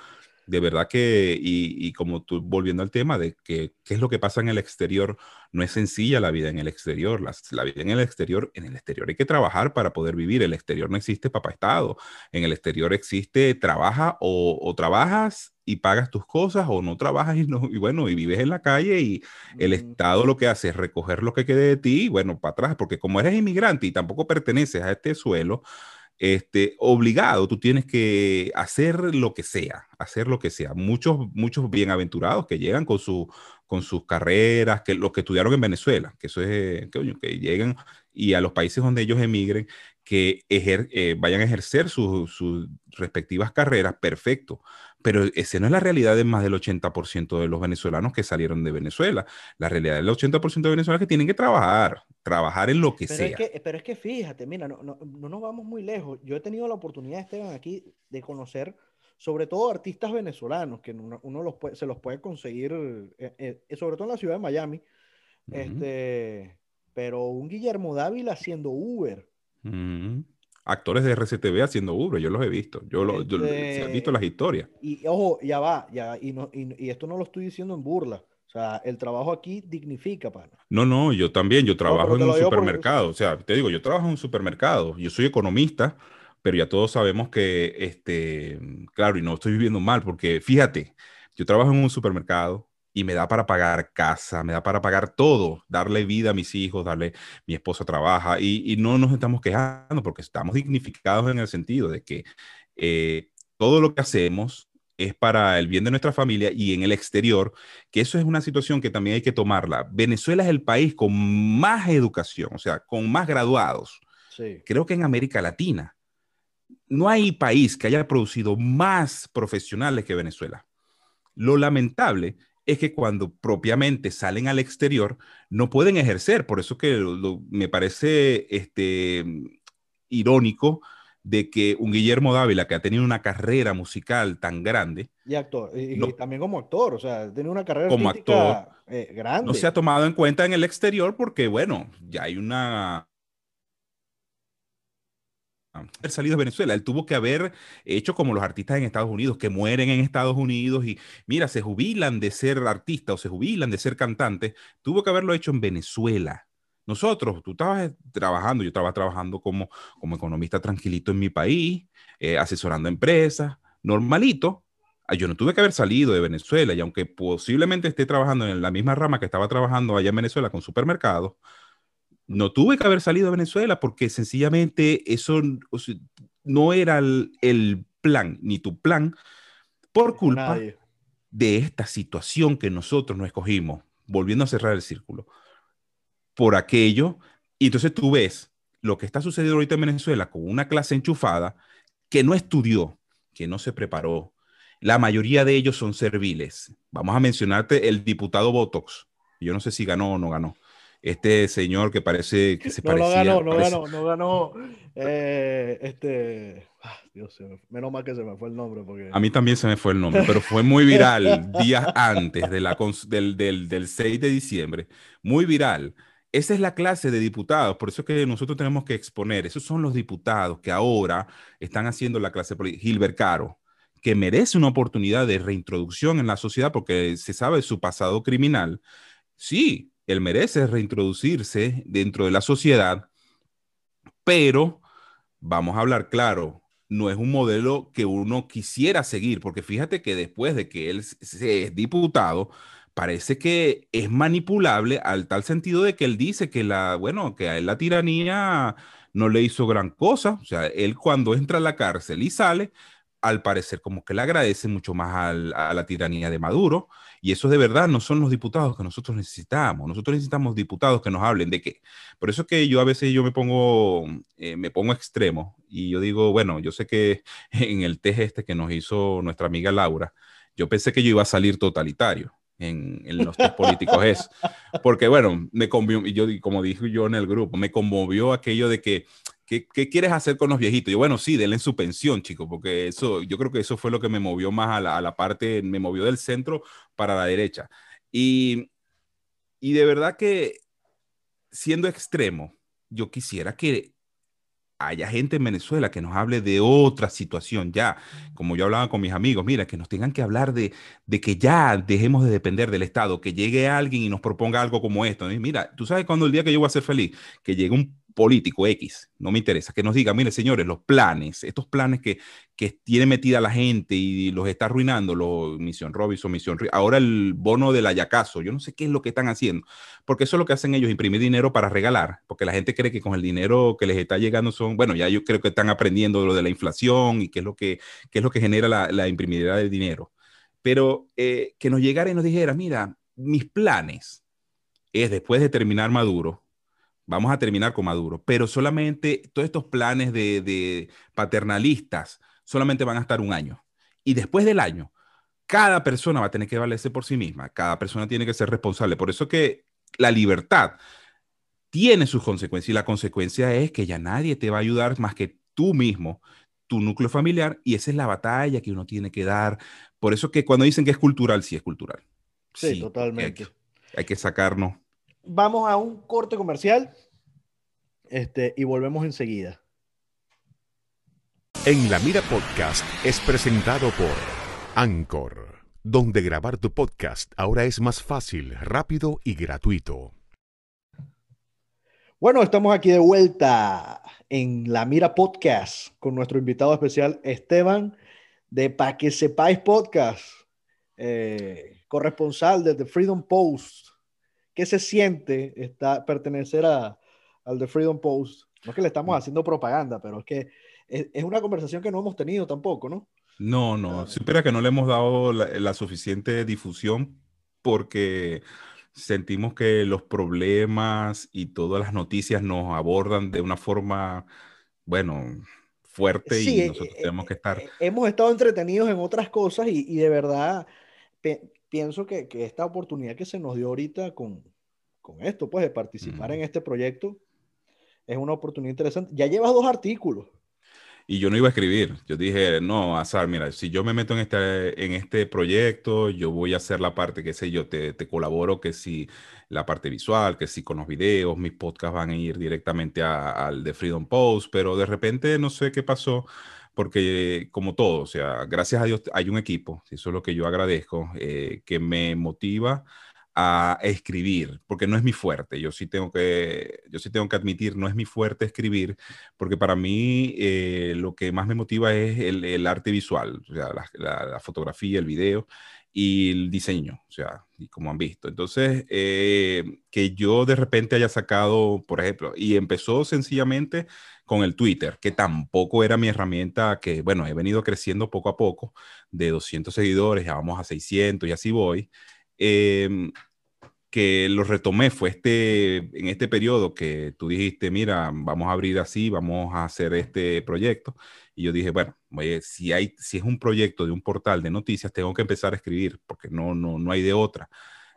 De verdad que, y, y como tú, volviendo al tema de que qué es lo que pasa en el exterior, no es sencilla la vida en el exterior. La, la, vida en el exterior, en el exterior hay que trabajar para poder vivir. El exterior no existe papá Estado. En el exterior existe trabaja o, o trabajas y pagas tus cosas o no trabajas y, no, y bueno, y vives en la calle y el Estado lo que hace es recoger lo que quede de ti y bueno, para atrás, porque como eres inmigrante y tampoco perteneces a este suelo, este, obligado, tú tienes que hacer lo que sea, hacer lo que sea. Muchos, muchos bienaventurados que llegan con, su, con sus carreras, que los que estudiaron en Venezuela, que eso es, que, llegan y a los países donde ellos emigren, que eh, vayan a ejercer sus respectivas carreras, perfecto. Pero esa no es la realidad de más del 80% de los venezolanos que salieron de Venezuela. La realidad del 80% de venezolanos que tienen que trabajar, trabajar en lo que pero sea. Es que, pero es que fíjate, mira, no, no, no, nos vamos muy lejos. Yo he tenido la oportunidad, Esteban, aquí de conocer sobre todo artistas venezolanos, que uno, los se los puede conseguir, eh, eh, sobre todo en la ciudad de Miami. este, pero un Guillermo Dávila haciendo Uber actores de RCTV haciendo Uber, yo los he visto, yo, lo, he visto las historias. Y ojo, ya va, ya, y, no, y, esto no lo estoy diciendo en burla. O sea, el trabajo aquí dignifica, pana. No, no, yo también, yo trabajo en un supermercado. O sea, te digo, yo trabajo en un supermercado. Yo soy economista, pero ya todos sabemos que, este, claro, y no estoy viviendo mal, porque fíjate, yo trabajo en un supermercado, y me da para pagar casa, me da para pagar todo, darle vida a mis hijos, darle, mi esposa trabaja y, no nos estamos quejando porque estamos dignificados en el sentido de que eh, todo lo que hacemos es para el bien de nuestra familia y en el exterior, que eso es una situación que también hay que tomarla. Venezuela es el país con más educación, o sea, con más graduados. Creo que en América Latina. No hay país que haya producido más profesionales que Venezuela. Lo lamentable es que cuando propiamente salen al exterior no pueden ejercer. Por eso que me parece este, irónico de que un Guillermo Dávila, que ha tenido una carrera musical tan grande. Y actor, y, también como actor, o sea, tiene una carrera como actor, eh, grande. No se ha tomado en cuenta en el exterior porque, bueno, ya hay una haber salido de Venezuela, él tuvo que haber hecho como los artistas en Estados Unidos, que mueren en Estados Unidos y mira, se jubilan de ser artista o se jubilan de ser cantante, tuvo que haberlo hecho en Venezuela. Nosotros, tú estabas trabajando, yo estaba trabajando como, como economista tranquilito en mi país, eh, asesorando empresas, normalito. Ah, yo no tuve que haber salido de Venezuela y aunque posiblemente esté trabajando en la misma rama que estaba trabajando allá en Venezuela con supermercados, no tuve que haber salido de Venezuela porque sencillamente eso no era el, plan, ni tu plan, por culpa de esta situación que nosotros no escogimos, volviendo a cerrar el círculo, por aquello. Y entonces tú ves lo que está sucediendo ahorita en Venezuela con una clase enchufada que no estudió, que no se preparó. La mayoría de ellos son serviles. Vamos a mencionarte el diputado Botox. Yo no sé si ganó o no ganó este señor que parece que se no, parecía. No ganó, no ganó, no ganó. Eh, este. Ah, Dios, menos mal que se me fue el nombre. Porque... A mí también se me fue el nombre, pero fue muy viral días antes de la, del, del, del 6 de diciembre. Muy viral. Esa es la clase de diputados, por eso es que nosotros tenemos que exponer. Esos son los diputados que ahora están haciendo la clase política. Gilbert Caro, que merece una oportunidad de reintroducción en la sociedad porque se sabe su pasado criminal. Sí, él merece reintroducirse dentro de la sociedad, pero vamos a hablar claro, no es un modelo que uno quisiera seguir, porque fíjate que después de que él se es diputado, parece que es manipulable al tal sentido de que él dice que la, bueno, que a él la tiranía no le hizo gran cosa, o sea, él cuando entra a la cárcel y sale, al parecer como que le agradece mucho más a la tiranía de Maduro. Y eso de verdad no son los diputados que nosotros necesitamos. Nosotros necesitamos diputados que nos hablen de qué. Por eso es que yo a veces yo me pongo, eh, me pongo extremo y yo digo, bueno, yo sé que en el test este que nos hizo nuestra amiga Laura, yo pensé que yo iba a salir totalitario. En, los test políticos es. Porque, bueno, me conmovió, y yo, como dije yo en el grupo, me conmovió aquello de que ¿Qué, quieres hacer con los viejitos? Y bueno, sí, denle su pensión, chicos, porque eso, yo creo que eso fue lo que me movió más a la, a la parte, me movió del centro para la derecha. Y, y de verdad que, siendo extremo, yo quisiera que haya gente en Venezuela que nos hable de otra situación ya, como yo hablaba con mis amigos, mira, que nos tengan que hablar de, de que ya dejemos de depender del Estado, que llegue alguien y nos proponga algo como esto. mira, tú sabes cuando el día que yo voy a ser feliz, que llegue un político X, no me interesa, que nos diga, mire señores, los planes, estos planes que, que tiene metida la gente y los está arruinando, lo, Misión Robinson, Misión ahora el bono del Ayacaso, yo no sé qué es lo que están haciendo, porque eso es lo que hacen ellos, imprimir dinero para regalar, porque la gente cree que con el dinero que les está llegando son, bueno, ya yo creo que están aprendiendo lo de la inflación y qué es lo que, qué es lo que genera la, la imprimidera de dinero, pero eh, que nos llegara y nos dijera, mira, mis planes es después de terminar Maduro, vamos a terminar con Maduro, pero solamente todos estos planes de, paternalistas solamente van a estar un año. Y después del año, cada persona va a tener que valerse por sí misma, cada persona tiene que ser responsable. Por eso que la libertad tiene sus consecuencias y la consecuencia es que ya nadie te va a ayudar más que tú mismo, tu núcleo familiar, y esa es la batalla que uno tiene que dar. Por eso que cuando dicen que es cultural, sí es cultural. Sí, totalmente. Hay que, hay que sacarnos vamos a un corte comercial este, y volvemos enseguida. En la Mira Podcast es presentado por Anchor, donde grabar tu podcast ahora es más fácil, rápido y gratuito. Bueno, estamos aquí de vuelta en la Mira Podcast con nuestro invitado especial Esteban de Pa' que sepáis podcast, eh, corresponsal de The Freedom Post ¿Qué se siente está, pertenecer a, al The Freedom Post? No es que le estamos mm. haciendo propaganda, pero es que es, una conversación que no hemos tenido tampoco, ¿no? No, no, supera que no le hemos dado la, suficiente difusión porque sentimos que los problemas y todas las noticias nos abordan de una forma, bueno, fuerte y nosotros eh, tenemos que estar. hemos estado entretenidos en otras cosas y, de verdad pienso que, esta oportunidad que se nos dio ahorita con, esto, pues de participar en este proyecto, es una oportunidad interesante. Ya llevas dos artículos. Y yo no iba a escribir. Yo dije, no, Azar, mira, si yo me meto en este, en este proyecto, yo voy a hacer la parte, qué sé yo, te, te colaboro, que si la parte visual, que si con los videos, mis podcasts van a ir directamente al de Freedom Post, pero de repente no sé qué pasó porque como todo, o sea, gracias a Dios hay un equipo, eso es lo que yo agradezco, eh, que me motiva a escribir, porque no es mi fuerte. Yo sí tengo que, yo sí tengo que admitir, no es mi fuerte escribir, porque para mí eh, lo que más me motiva es el, arte visual, o sea, la, fotografía, el video y el diseño, o sea, y como han visto. Entonces, eh, que yo de repente haya sacado, por ejemplo, y empezó sencillamente con el Twitter, que tampoco era mi herramienta, que bueno, he venido creciendo poco a poco, de 200 seguidores, ya vamos a 600 y así voy. Em, que lo retomé fue este, en este periodo que tú dijiste, mira, vamos a abrir así, vamos a hacer este proyecto. Y yo dije, bueno, si, hay, si es un proyecto de un portal de noticias, tengo que empezar a escribir, porque no, no, no hay de otra.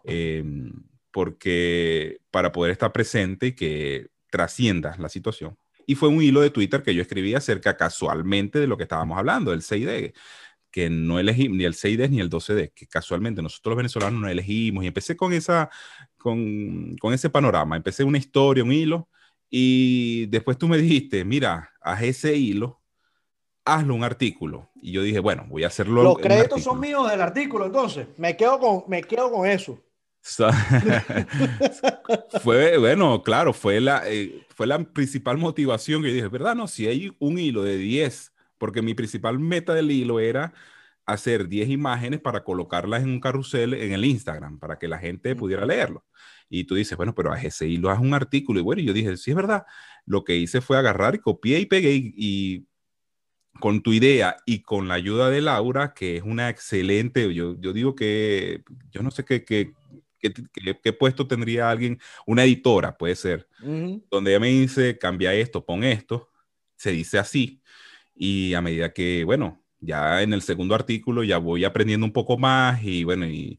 Em, porque para poder estar presente y que trascienda la situación. Y fue un hilo de Twitter que yo escribí acerca casualmente de lo que estábamos hablando, del 6D que no elegí ni el 6D ni el 12D, que casualmente nosotros los venezolanos no elegimos. Y empecé con, esa, con, con ese panorama, empecé una historia, un hilo, y después tú me dijiste, mira, haz ese hilo, hazlo un artículo. Y yo dije, bueno, voy a hacerlo. Los créditos son míos del artículo, entonces, me quedo con, me quedo con eso. fue, bueno, claro, fue la, eh, fue la principal motivación que yo dije, ¿verdad? No, si hay un hilo de 10 porque mi principal meta del hilo era hacer 10 imágenes para colocarlas en un carrusel en el Instagram, para que la gente pudiera leerlo. Y tú dices, bueno, pero a ese hilo haz un artículo. Y bueno, yo dije, sí, es verdad. Lo que hice fue agarrar y copié y pegué y, con tu idea y con la ayuda de Laura, que es una excelente, yo, yo digo que, yo no sé qué, qué, qué, puesto tendría alguien, una editora puede ser, donde ella me dice, cambia esto, pon esto, se dice así, y a medida que, bueno, ya en el segundo artículo ya voy aprendiendo un poco más y bueno, y,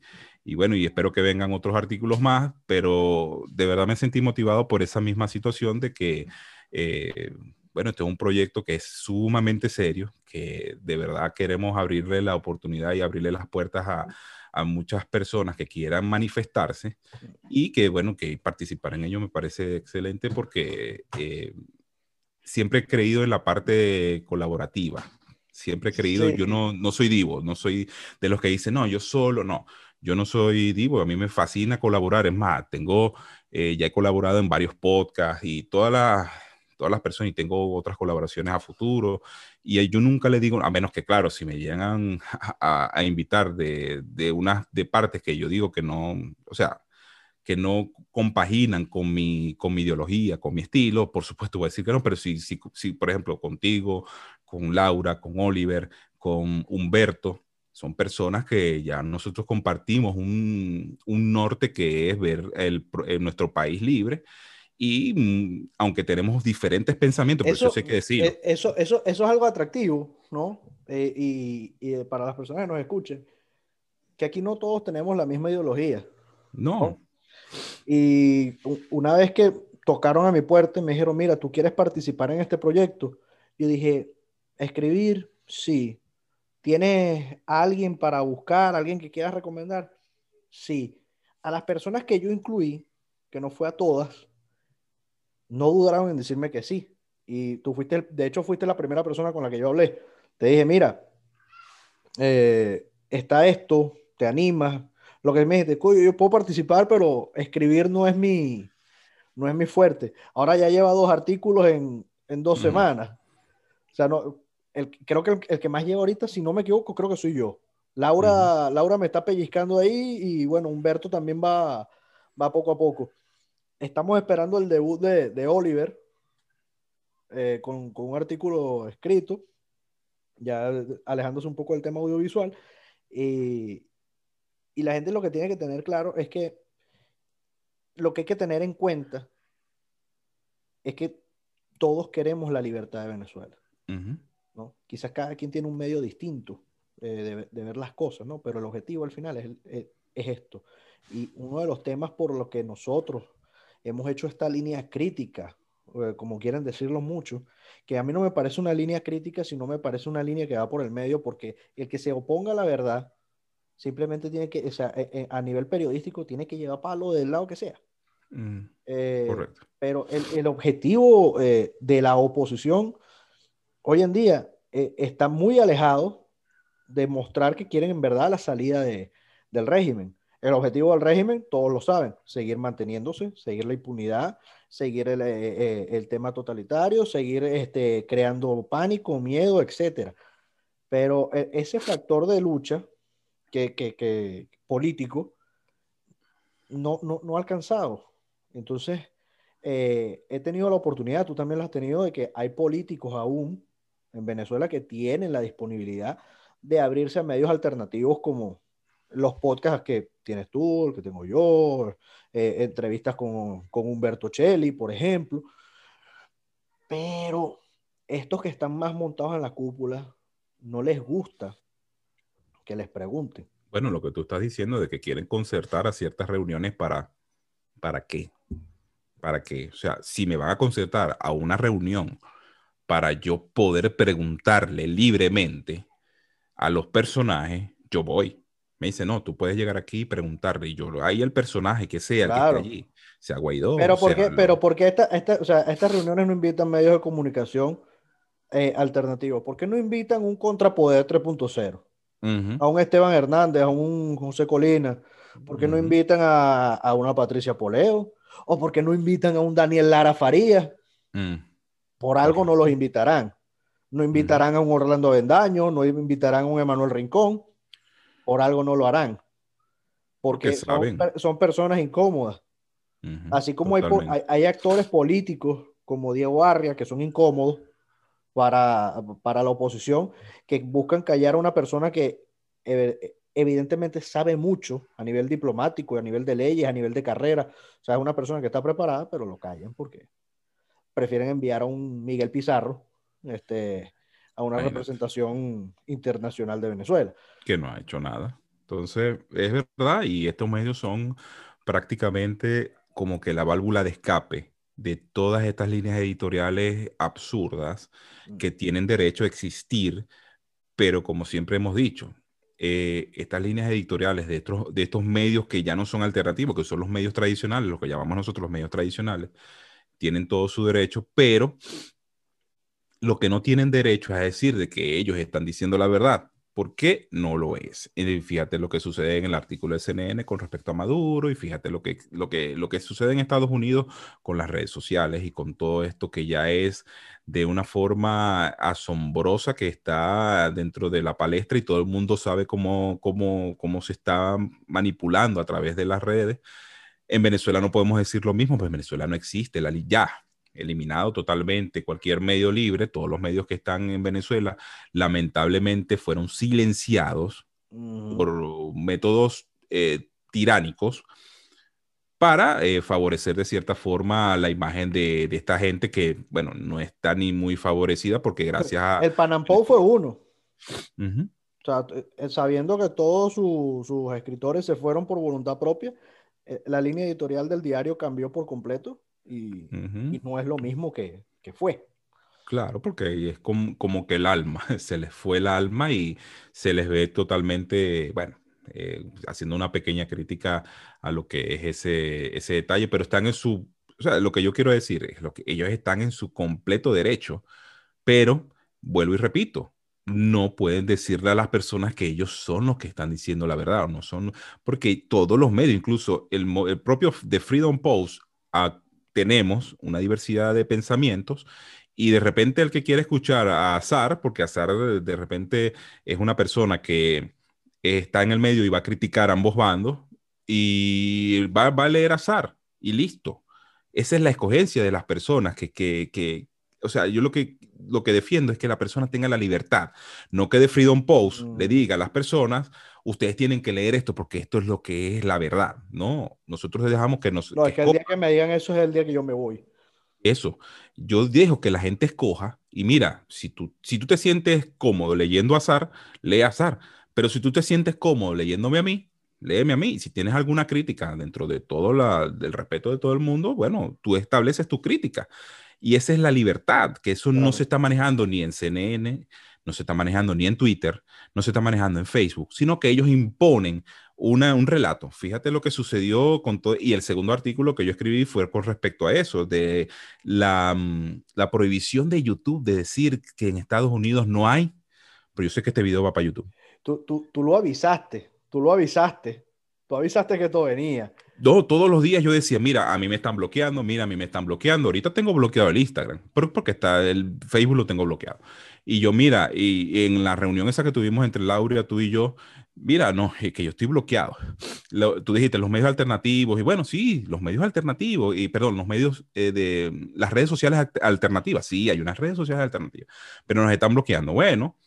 bueno, y espero que vengan otros artículos más, pero de verdad me sentí motivado por esa misma situación de que, eh, bueno, este es un proyecto que es sumamente serio, que de verdad queremos abrirle la oportunidad y abrirle las puertas a, muchas personas que quieran manifestarse y que, bueno, que participar en ello me parece excelente porque eh, siempre he creído en la parte colaborativa. Siempre he creído, yo no, no soy divo, no soy de los que dicen, no, yo solo, no. Yo no soy divo, a mí me fascina colaborar. Es más, tengo, eh, ya he colaborado en varios podcasts y todas las, todas las personas, y tengo otras colaboraciones a futuro. Y yo nunca le digo, a menos que, claro, si me llegan a, a invitar de, de unas de partes que yo digo que no, o sea, que no compaginan con mi, con mi ideología, con mi estilo, por supuesto voy a decir que no, pero si, si, si, por ejemplo, contigo, con Laura, con Oliver, con Humberto, son personas que ya nosotros compartimos un, un norte que es ver el, nuestro país libre. Y mm, aunque tenemos diferentes pensamientos, eso, que. Eh, eso, eso, eso es algo atractivo, ¿no? Eh, y, y, para las personas que nos escuchen, que aquí no todos tenemos la misma ideología. No. Y una vez que tocaron a mi puerta y me dijeron, mira, ¿tú quieres participar en este proyecto? Yo dije, escribir, sí. ¿Tienes alguien para buscar, alguien que quieras recomendar? Sí. A las personas que yo incluí, que no fue a todas, no dudaron en decirme que sí. Y tú fuiste, de hecho, fuiste la primera persona con la que yo hablé. Te dije, mira, eh, está esto, te animas, lo que me dijiste, yo puedo participar, pero escribir no es mi, no es mi fuerte. Ahora ya lleva dos artículos en, en dos semanas. O sea, no, el, creo que el, que más lleva ahorita, si no me equivoco, creo que soy yo. Laura, Laura me está pellizcando ahí y bueno, Humberto también va, va poco a poco. Estamos esperando el debut de, de Oliver eh, con, con, un artículo escrito ya alejándose un poco del tema audiovisual. y la gente lo que tiene que tener claro es que lo que hay que tener en cuenta es que todos queremos la libertad de Venezuela. ¿no? Quizás cada quien tiene un medio distinto eh, de, ver las cosas, ¿no? pero el objetivo al final es, es, esto. Y uno de los temas por los que nosotros hemos hecho esta línea crítica, eh, como quieren decirlo mucho, que a mí no me parece una línea crítica, sino me parece una línea que va por el medio, porque el que se oponga a la verdad simplemente tiene que, o sea, eh, a nivel periodístico, tiene que llevar palo del lado que sea. Mm, correcto. Pero el, el objetivo de la oposición hoy en día está muy alejado de mostrar que quieren en verdad la salida de, del régimen. El objetivo del régimen, todos lo saben, seguir manteniéndose, seguir la impunidad, seguir el, eh, eh, el tema totalitario, seguir este, creando pánico, miedo, etc. Pero eh, ese factor de lucha que, que, que político no, no, no, ha alcanzado. Entonces, he tenido la oportunidad, tú también lo has tenido, de que hay políticos aún en Venezuela que tienen la disponibilidad de abrirse a medios alternativos como los podcasts que tienes tú, el que tengo yo, eh, entrevistas con, con Humberto Celli, por ejemplo. Pero estos que están más montados en la cúpula, no les gusta que les pregunten. Bueno, lo que tú estás diciendo de que quieren concertar a ciertas reuniones para, ¿para qué? ¿Para qué? O sea, si me van a concertar a una reunión para yo poder preguntarle libremente, a los personajes, yo voy. Me dice, no, tú puedes llegar aquí y preguntarle. Y yo, ahí el personaje que sea, que esté allí, sea Guaidó. Pero ¿por qué, pero porque esta, esta, o sea, estas reuniones no invitan medios de comunicación eh, alternativos? ¿Por qué no invitan un contrapoder 3.0? A un Esteban Hernández, a un José Colina. ¿Por qué no invitan a, a, una Patricia Poleo? ¿O por qué no invitan a un Daniel Lara Farías? Mm. Por algo no los invitarán no invitarán a un Orlando Vendaño, no invitarán a un Emanuel Rincón, por algo no lo harán, porque son, personas incómodas. Así como hay, actores políticos como Diego Arria que son incómodos para, para la oposición, que buscan callar a una persona que evidentemente sabe mucho a nivel diplomático, a nivel de leyes, a nivel de carrera. O sea, es una persona que está preparada, pero lo callan porque prefieren enviar a un Miguel Pizarro este, a una representación internacional de Venezuela. Que no ha hecho nada. Entonces, es verdad, y estos medios son prácticamente como que la válvula de escape de todas estas líneas editoriales absurdas mm. que tienen derecho a existir, pero como siempre hemos dicho, eh, estas líneas editoriales de estos, de estos medios que ya no son alternativos, que son los medios tradicionales, lo que llamamos nosotros los medios tradicionales, tienen todo su derecho, pero lo que no tienen derecho es a decir de que ellos están diciendo la verdad. ¿Por qué no lo es? Y fíjate lo que sucede en el artículo de CNN con respecto a Maduro y fíjate lo que, lo, que, lo que sucede en Estados Unidos con las redes sociales y con todo esto que ya es de una forma asombrosa que está dentro de la palestra y todo el mundo sabe cómo, cómo, cómo se está manipulando a través de las redes. En Venezuela no podemos decir lo mismo, pues Venezuela no existe, la, ya eliminado totalmente cualquier medio libre, todos los medios que están en Venezuela lamentablemente fueron silenciados por métodos eh, tiránicos para eh, favorecer de cierta forma la imagen de, esta gente que, bueno, no está ni muy favorecida porque gracias a... El Panampou fue uno. O sea, eh, sabiendo que todos sus escritores se fueron por voluntad propia, la línea editorial del diario cambió por completo y, no es lo mismo que, que, fue. Claro, porque es como, como, que el alma, se les fue el alma y se les ve totalmente, bueno, eh, haciendo una pequeña crítica a lo que es ese, ese detalle, pero están en su, o sea, lo que yo quiero decir es lo que ellos están en su completo derecho, pero vuelvo y repito, no pueden decirle a las personas que ellos son los que están diciendo la verdad, o no son, porque todos los medios, incluso el, el propio The Freedom Post, a, tenemos una diversidad de pensamientos y de repente el que quiere escuchar a Azar, porque Azar de, repente es una persona que está en el medio y va a criticar a ambos bandos y va, a leer Azar y listo. Esa es la escogencia de las personas que, o sea, yo lo que, lo que defiendo es que la persona tenga la libertad, no que de Freedom Post le mm. diga a las personas, ustedes tienen que leer esto porque esto es lo que es la verdad, ¿no? Nosotros dejamos que nos... No, es que el día que me digan eso es el día que yo me voy. Eso, yo dejo que la gente escoja y mira, si tú, si tú te sientes cómodo leyendo azar, lee azar, pero si tú te sientes cómodo leyéndome a mí, léeme a mí. Si tienes alguna crítica dentro de todo la, del respeto de todo el mundo, bueno, tú estableces tu crítica. Y esa es la libertad, que eso no se está manejando ni en CNN, no se está manejando ni en Twitter, no se está manejando en Facebook, sino que ellos imponen una, un relato. Fíjate lo que sucedió con todo, y el segundo artículo que yo escribí fue con respecto a eso, de la, mm, la prohibición de YouTube de decir que en Estados Unidos no hay, pero yo sé que este video va para YouTube. Tú, tú, tú lo avisaste, tú lo avisaste, tú avisaste que esto venía. No, todos los días yo decía, mira, a mí me están bloqueando, mira, a mí me están bloqueando. Ahorita tengo bloqueado el Instagram, pero porque está el Facebook lo tengo bloqueado. Y yo, mira, y, en la reunión esa que tuvimos entre Laura, tú y yo, mira, no, es que yo estoy bloqueado. tú dijiste los medios alternativos, y bueno, sí, los medios alternativos, y perdón, los medios eh, de las redes sociales alternativas, sí, hay unas redes sociales alternativas, pero nos están bloqueando. Bueno,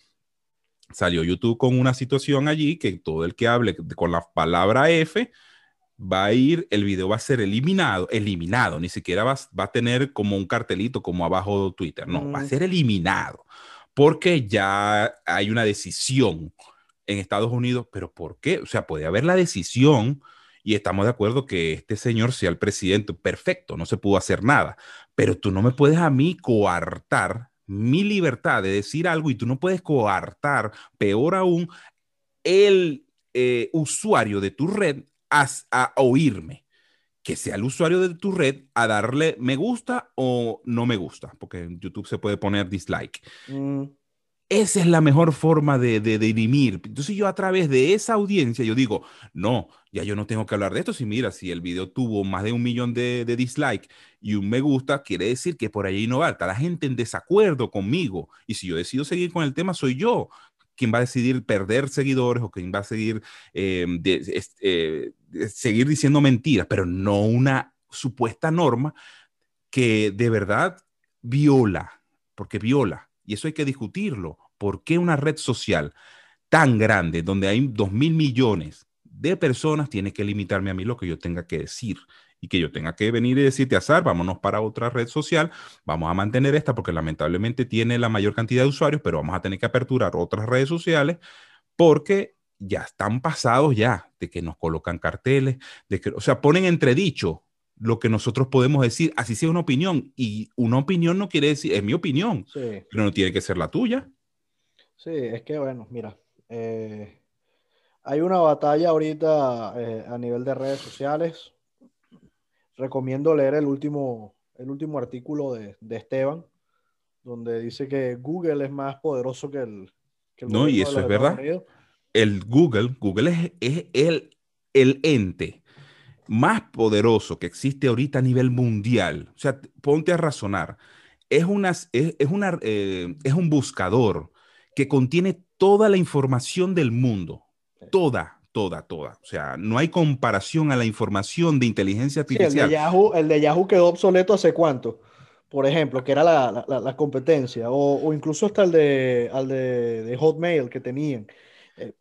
salió YouTube con una situación allí que todo el que hable con la palabra F, va a ir, el video va a ser eliminado, eliminado, ni siquiera va, va a tener como un cartelito como abajo de Twitter, no, va a ser eliminado, porque ya hay una decisión en Estados Unidos, pero ¿por qué? O sea, puede haber la decisión y estamos de acuerdo que este señor sea el presidente, perfecto, no se pudo hacer nada, pero tú no me puedes a mí coartar mi libertad de decir algo y tú no puedes coartar, peor aún, el eh, usuario de tu red a, oírme. Que sea el usuario de tu red a darle me gusta o no me gusta, porque en YouTube se puede poner dislike. Mm. Esa es la mejor forma de, de, dirimir. Entonces yo a través de esa audiencia, yo digo, no, ya yo no tengo que hablar de esto. Si mira, si el video tuvo más de un millón de, de dislike y un me gusta, quiere decir que por ahí no va. Está la gente en desacuerdo conmigo. Y si yo decido seguir con el tema, soy yo quien va a decidir perder seguidores o quien va a seguir, eh, eh, seguir diciendo mentiras, pero no una supuesta norma que de verdad viola, porque viola, y eso hay que discutirlo. ¿Por qué una red social tan grande, donde hay dos mil millones de personas, tiene que limitarme a mí lo que yo tenga que decir? Y que yo tenga que venir y decirte, azar, vámonos para otra red social, vamos a mantener esta porque lamentablemente tiene la mayor cantidad de usuarios, pero vamos a tener que aperturar otras redes sociales porque ya están pasados ya de que nos colocan carteles, de que, o sea, ponen entredicho lo que nosotros podemos decir, así sea una opinión, y una opinión no quiere decir, es mi opinión, pero no tiene que ser la tuya. Sí, es que bueno, mira, eh, hay una batalla ahorita eh, a nivel de redes sociales recomiendo leer el último, el último artículo de, Esteban, donde dice que Google es más poderoso que el... no, y eso es verdad. El Google, Google es, el, el ente más poderoso que existe ahorita a nivel mundial. O sea, ponte a razonar. Es, una, es, una, eh, es un buscador que contiene toda la información del mundo. Toda, toda, toda. O sea, no hay comparación a la información de inteligencia artificial. el, de Yahoo, el de Yahoo quedó obsoleto hace cuánto, por ejemplo, que era la, la, competencia, o, incluso hasta el de, al de, Hotmail que tenían. Eh,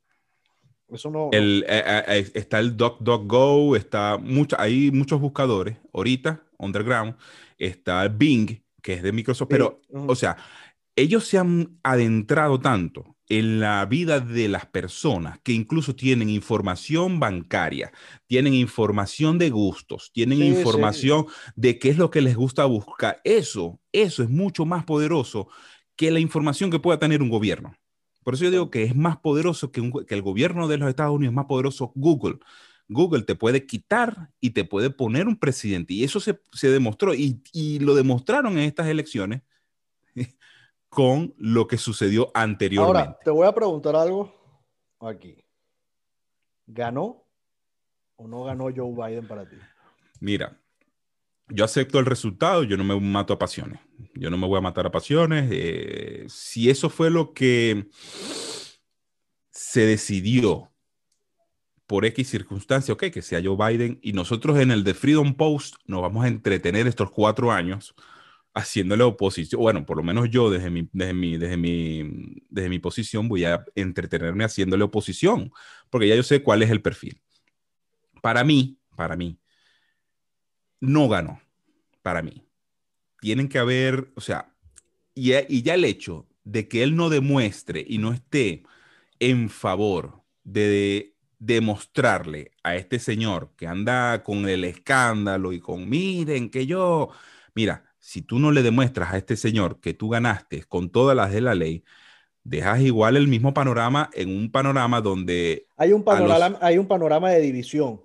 eso no. El, eh, eh, está el DuckDuckGo, está mucho, hay muchos buscadores ahorita, underground. Está Bing, que es de Microsoft, pero, o sea, ellos se han adentrado tanto en la vida de las personas que incluso tienen información bancaria, tienen información de gustos, tienen información de qué es lo que les gusta buscar. Eso, eso es mucho más poderoso que la información que pueda tener un gobierno. Por eso yo digo que es más poderoso que, el gobierno de los Estados Unidos, es más poderoso Google. Google te puede quitar y te puede poner un presidente. Y eso se, demostró y, y lo demostraron en estas elecciones con lo que sucedió anteriormente. Ahora, te voy a preguntar algo aquí. ¿Ganó o no ganó Joe Biden para ti? Mira, yo acepto el resultado, yo no me mato a pasiones. Yo no me voy a matar a pasiones. Eh, si eso fue lo que se decidió por X circunstancia, ok, que sea Joe Biden, y nosotros en el de Freedom Post nos vamos a entretener estos cuatro años haciéndole oposición. Bueno, por lo menos yo desde mi, desde mi, desde mi, desde mi posición voy a entretenerme haciéndole oposición, porque ya yo sé cuál es el perfil. Para mí, para mí, no ganó. Para mí. Tienen que haber, o sea, y, y ya el hecho de que él no demuestre y no esté en favor de demostrarle a este señor que anda con el escándalo y con, miren que yo, mira, si tú no le demuestras a este señor que tú ganaste con todas las de la ley, dejas igual el mismo panorama en un panorama donde... Hay un panorama, hay un panorama de división.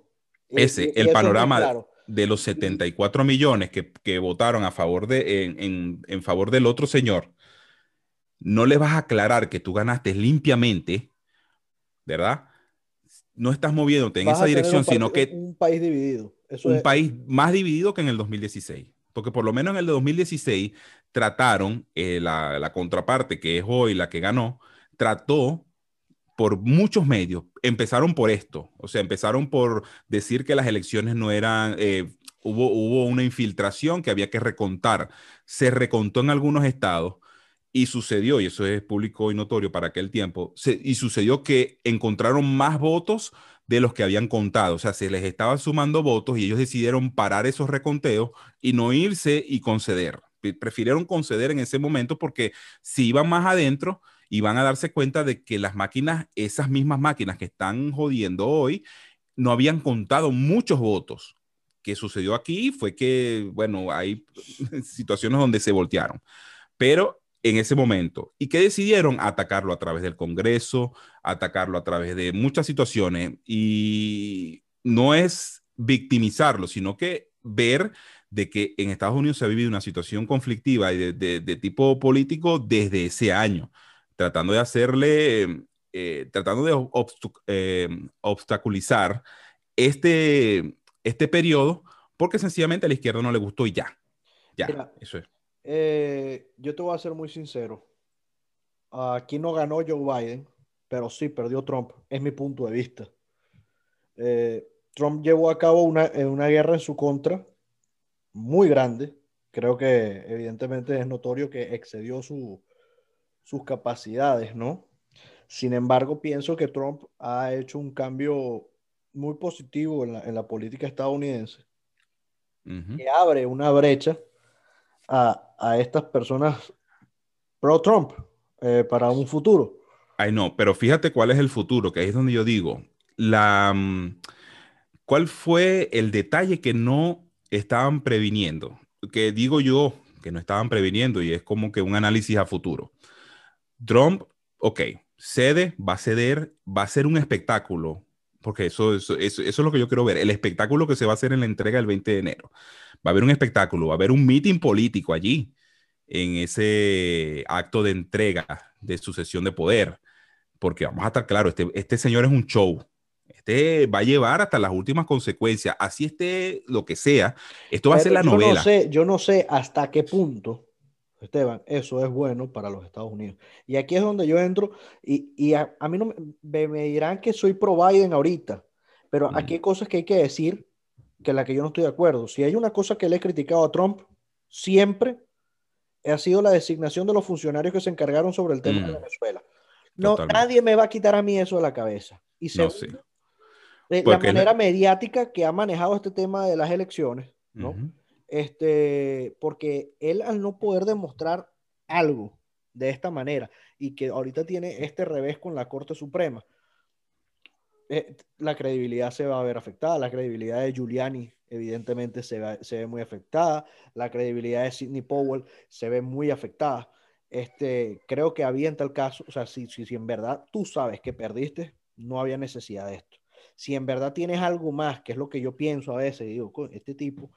Ese, el panorama de los 74 millones que, votaron a favor de, en, en favor del otro señor, no le vas a aclarar que tú ganaste limpiamente, ¿verdad? No estás moviéndote en esa dirección, sino que... Un país dividido. un país más dividido que en el 2016. Porque por lo menos en el 2016 trataron, eh, la, la, contraparte que es hoy la que ganó, trató por muchos medios, empezaron por esto, o sea, empezaron por decir que las elecciones no eran, eh, hubo, hubo una infiltración que había que recontar, se recontó en algunos estados, y sucedió, y eso es público y notorio para aquel tiempo, y sucedió que encontraron más votos de los que habían contado. O sea, se les estaban sumando votos y ellos decidieron parar esos reconteos y no irse y conceder. Prefirieron conceder en ese momento porque si iban más adentro, iban a darse cuenta de que las máquinas, esas mismas máquinas que están jodiendo hoy, no habían contado muchos votos. Que sucedió aquí fue que, bueno, hay situaciones donde se voltearon. Pero en ese momento y que decidieron atacarlo a través del Congreso, atacarlo a través de muchas situaciones y no es victimizarlo, sino que ver de que en Estados Unidos se ha vivido una situación conflictiva y de, tipo político desde ese año, tratando de hacerle, eh, tratando de eh, obstaculizar este, este periodo porque sencillamente a la izquierda no le gustó y ya. Ya, eso es. Eh, yo te voy a ser muy sincero. Aquí no ganó Joe Biden, pero sí perdió Trump, es mi punto de vista. Eh, Trump llevó a cabo una, una guerra en su contra muy grande. Creo que evidentemente es notorio que excedió sus capacidades, ¿no? Sin embargo, pienso que Trump ha hecho un cambio muy positivo en la, en la política estadounidense, que abre una brecha a, estas personas pro-Trump eh, para un futuro. Ay, no, pero fíjate cuál es el futuro, que es donde yo digo, la, mm, ¿cuál fue el detalle que no estaban previniendo? Que digo yo que no estaban previniendo y es como que un análisis a futuro. Trump, ok, cede, va a ceder, va a ser un espectáculo, porque eso, eso, eso, eso, es lo que yo quiero ver, el espectáculo que se va a hacer en la entrega el 20 de enero va a haber un espectáculo, va a haber un meeting político allí, en ese acto de entrega de sucesión de poder, porque vamos a estar claros, este, este señor es un show, este va a llevar hasta las últimas consecuencias, así esté lo que sea, esto va a ser la novela. No sé, yo no sé hasta qué punto, Esteban, eso es bueno para los Estados Unidos. Y aquí es donde yo entro y, y a, mí no me, me, dirán que soy pro Biden ahorita, pero aquí hay cosas que hay que decir que la que yo no estoy de acuerdo. Si hay una cosa que le he criticado a Trump siempre, ha sido la designación de los funcionarios que se encargaron sobre el tema de. Venezuela. No, nadie me va a quitar a mí eso de la cabeza. Y segundo, la manera mediática que ha manejado este tema de las elecciones, ¿no? Este, porque él al no poder demostrar algo de esta manera y que ahorita tiene este revés con la Corte Suprema, eh, la credibilidad se va a ver afectada, la credibilidad de Giuliani evidentemente se, ve muy afectada, la credibilidad de Sidney Powell se ve muy afectada. Este, creo que había en tal caso, o sea, si, si, si en verdad tú sabes que perdiste, no había necesidad de esto. Si en verdad tienes algo más, que es lo que yo pienso a veces, digo, este tipo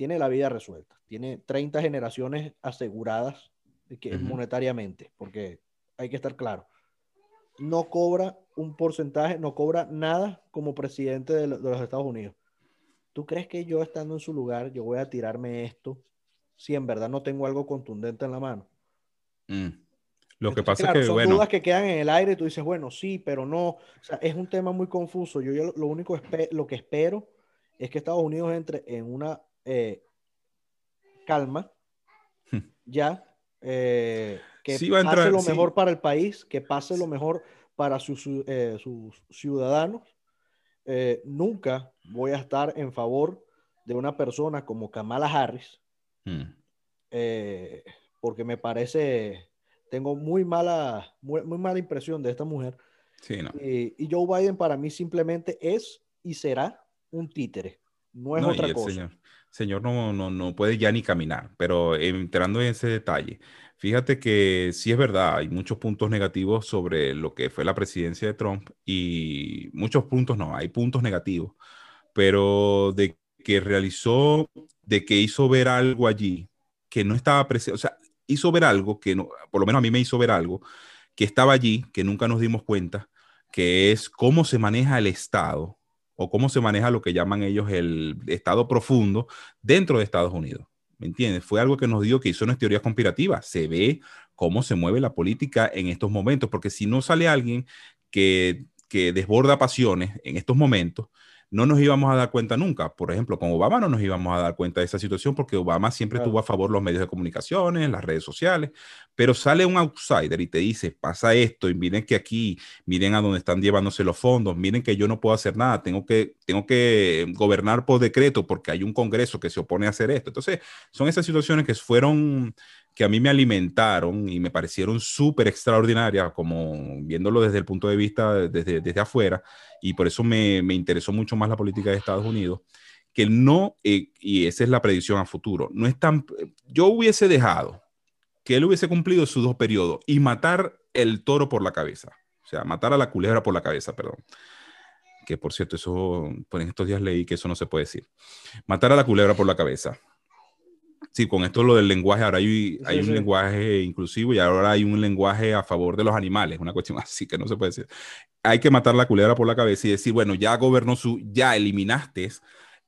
tiene la vida resuelta, tiene 30 generaciones aseguradas que, monetariamente, porque hay que estar claro no cobra un porcentaje, no cobra nada como presidente de, los Estados Unidos. ¿Tú crees que yo estando en su lugar, yo voy a tirarme esto si en verdad no tengo algo contundente en la mano? Mm. Lo que pasa es que, son dudas que quedan en el aire y tú dices, bueno, sí, pero no. O sea, es un tema muy confuso. Yo, yo lo único lo que espero es que Estados Unidos entre en una eh, calma ya, eh, que pase lo mejor para el país, que pase lo mejor para sus, eh, sus ciudadanos. Nunca voy a estar en favor de una persona como Kamala Harris, mm. porque me parece, tengo muy mala, muy, mala impresión de esta mujer. y Joe Biden para mí simplemente es y será un títere, no es otra cosa señor no, no, no puede ya ni caminar, pero entrando en ese detalle, fíjate que sí es verdad, hay muchos puntos negativos sobre lo que fue la presidencia de Trump y muchos puntos no, hay puntos negativos, pero de que realizó, de que hizo ver algo allí que no estaba presente, o sea, hizo ver algo que no, por lo menos a mí me hizo ver algo que estaba allí, que nunca nos dimos cuenta, que es cómo se maneja el Estado o cómo se maneja lo que llaman ellos el Estado profundo dentro de Estados Unidos. ¿Me entiendes? Fue algo que nos dio que hizo unas teorías conspirativas. Se ve cómo se mueve la política en estos momentos, porque si no sale alguien que, que desborda pasiones en estos momentos, no nos íbamos a dar cuenta nunca. Por ejemplo, con Obama no nos íbamos a dar cuenta de esa situación porque Obama siempre tuvo a favor los medios de comunicaciones, las redes sociales, pero sale un outsider y te dice, pasa esto y miren que aquí, miren a dónde están llevándose los fondos, miren que yo no puedo hacer nada, tengo que, tengo que gobernar por decreto porque hay un Congreso que se opone a hacer esto. Entonces, son esas situaciones que fueron que a mí me alimentaron y me parecieron súper extraordinarias, como viéndolo desde el punto de vista desde, desde afuera, y por eso me, me, interesó mucho más la política de Estados Unidos, que no, eh, y esa es la predicción a futuro, no es tan, yo hubiese dejado que él hubiese cumplido sus dos periodos y matar el toro por la cabeza, o sea, matar a la culebra por la cabeza, perdón. Que por cierto, eso, pues en estos días leí que eso no se puede decir. Matar a la culebra por la cabeza Sí, con esto lo del lenguaje, ahora hay, hay un lenguaje inclusivo y ahora hay un lenguaje a favor de los animales, una cuestión así que no se puede decir. Hay que matar la culebra por la cabeza y decir, bueno, ya gobernó su, ya eliminaste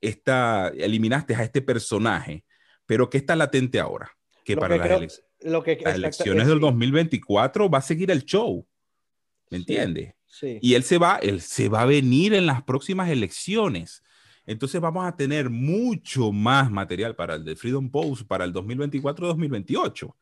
esta, eliminaste a este personaje, pero ¿qué está latente ahora? Que para las, elecciones del 2024 va a seguir el show, ¿me entiendes? Sí. Y él se va, él se va a venir en las próximas elecciones entonces vamos a tener mucho más material para el de Freedom Post para el 2024-2028.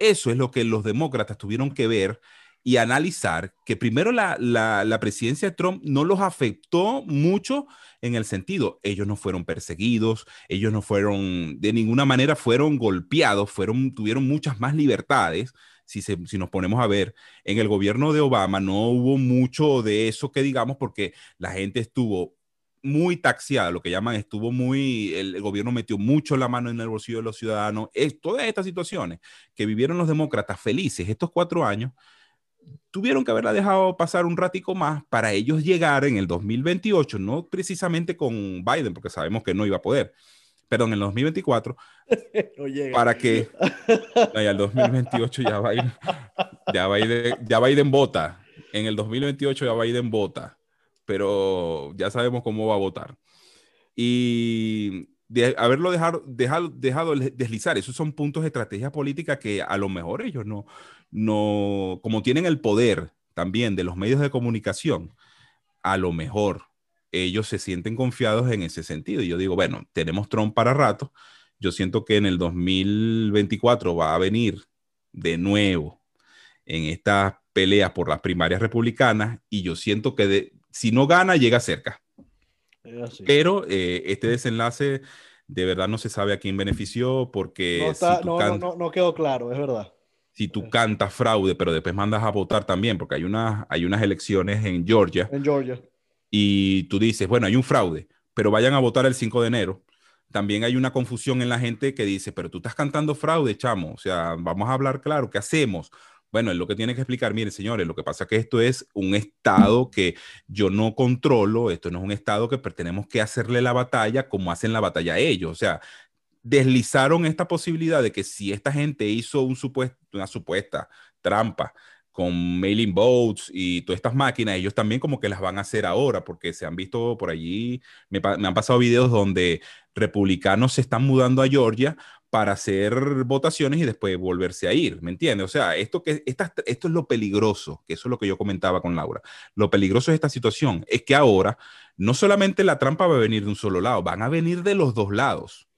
Eso es lo que los demócratas tuvieron que ver y analizar que primero la, la, presidencia de Trump no los afectó mucho en el sentido, ellos no fueron perseguidos, ellos no fueron, de ninguna manera fueron golpeados, fueron, tuvieron muchas más libertades. Si, se, si nos ponemos a ver, en el gobierno de Obama no hubo mucho de eso que digamos porque la gente estuvo muy taxiada, lo que llaman, estuvo muy, el, gobierno metió mucho la mano en el bolsillo de los ciudadanos. Es, todas estas situaciones que vivieron los demócratas felices estos cuatro años, tuvieron que haberla dejado pasar un ratico más para ellos llegar en el 2028, no precisamente con Biden, porque sabemos que no iba a poder, perdón, en el 2024, para que ya el 2028 ya Biden, ya Biden, ya Biden vota, en el 2028 ya Biden vota pero ya sabemos cómo va a votar. Y de haberlo dejado, dejado, dejado deslizar, esos son puntos de estrategia política que a lo mejor ellos no, no, como tienen el poder también de los medios de comunicación, a lo mejor ellos se sienten confiados en ese sentido. Y yo digo, bueno, tenemos Trump para rato. Yo siento que en el 2024 va a venir de nuevo en estas peleas por las primarias republicanas y yo siento que de, si no gana, llega cerca. Pero eh, este desenlace de verdad no se sabe a quién benefició porque... No, no, quedó claro, es verdad. Si tú cantas fraude, pero después mandas a votar también, porque hay, una, hay unas elecciones en Georgia. En Georgia. Y tú dices, bueno, hay un fraude, pero vayan a votar el 5 de enero. También hay una confusión en la gente que dice, pero tú estás cantando fraude, chamo. O sea, vamos a hablar claro, ¿qué hacemos? Bueno, es lo que tiene que explicar, miren, señores, lo que pasa es que esto es un estado que yo no controlo, esto no es un estado que tenemos que hacerle la batalla como hacen la batalla ellos. O sea, deslizaron esta posibilidad de que si esta gente hizo un una supuesta trampa con mailing boats y todas estas máquinas, ellos también como que las van a hacer ahora, porque se han visto por allí, me han pasado videos donde republicanos se están mudando a Georgia para hacer votaciones y después volverse a ir, ¿me entiendes? O sea, esto, que, esto es lo peligroso, que eso es lo que yo comentaba con Laura. Lo peligroso de esta situación es que ahora no solamente la trampa va a venir de un solo lado, van a venir de los dos lados.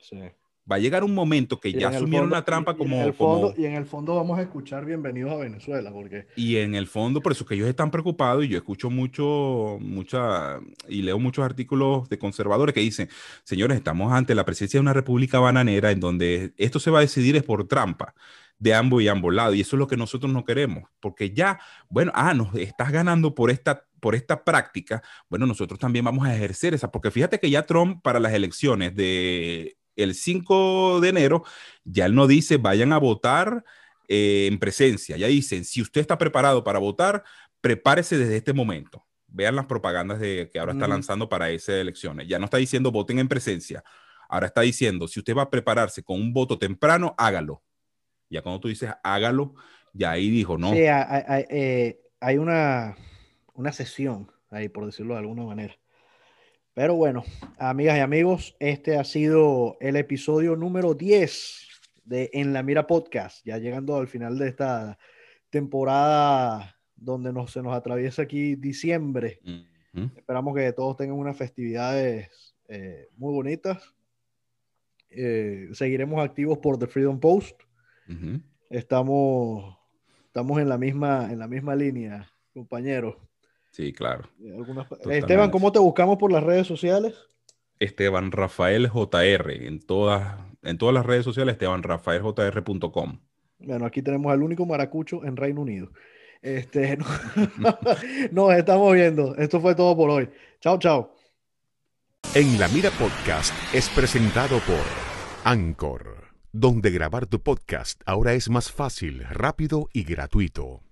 Va a llegar un momento que ya asumieron la trampa como, y en, el fondo, y en el fondo vamos a escuchar bienvenidos a Venezuela. Porque... Y en el fondo, por eso que ellos están preocupados y yo escucho mucho, mucha, y leo muchos artículos de conservadores que dicen, señores, estamos ante la presencia de una república bananera en donde esto se va a decidir es por trampa de ambos y ambos lados. Y eso es lo que nosotros no queremos, porque ya, bueno, ah, nos estás ganando por esta, por esta práctica, bueno, nosotros también vamos a ejercer esa, porque fíjate que ya Trump para las elecciones de el 5 de enero, ya él no dice vayan a votar eh, en presencia, ya dicen, si usted está preparado para votar, prepárese desde este momento. Vean las propagandas de, que ahora está lanzando para esas elecciones. Ya no está diciendo voten en presencia, ahora está diciendo, si usted va a prepararse con un voto temprano, hágalo. Ya cuando tú dices hágalo, ya ahí dijo, no. Sí, hay, eh, hay una, una sesión ahí, por decirlo de alguna manera. Pero bueno, amigas y amigos, este ha sido el episodio número 10 de En la Mira Podcast, ya llegando al final de esta temporada donde nos, se nos atraviesa aquí diciembre. Esperamos que todos tengan unas festividades eh, muy bonitas. Eh, seguiremos activos por The Freedom Post. Estamos, estamos en, la misma, en la misma línea, compañeros. Sí, claro. Esteban, ¿cómo te buscamos por las redes sociales? Esteban Rafael JR, en todas, en todas las redes sociales, estebanrafaeljr.com. Bueno, aquí tenemos al único maracucho en Reino Unido. Este, nos estamos viendo. Esto fue todo por hoy. Chao, chao. En la Mira Podcast es presentado por Anchor, donde grabar tu podcast ahora es más fácil, rápido y gratuito.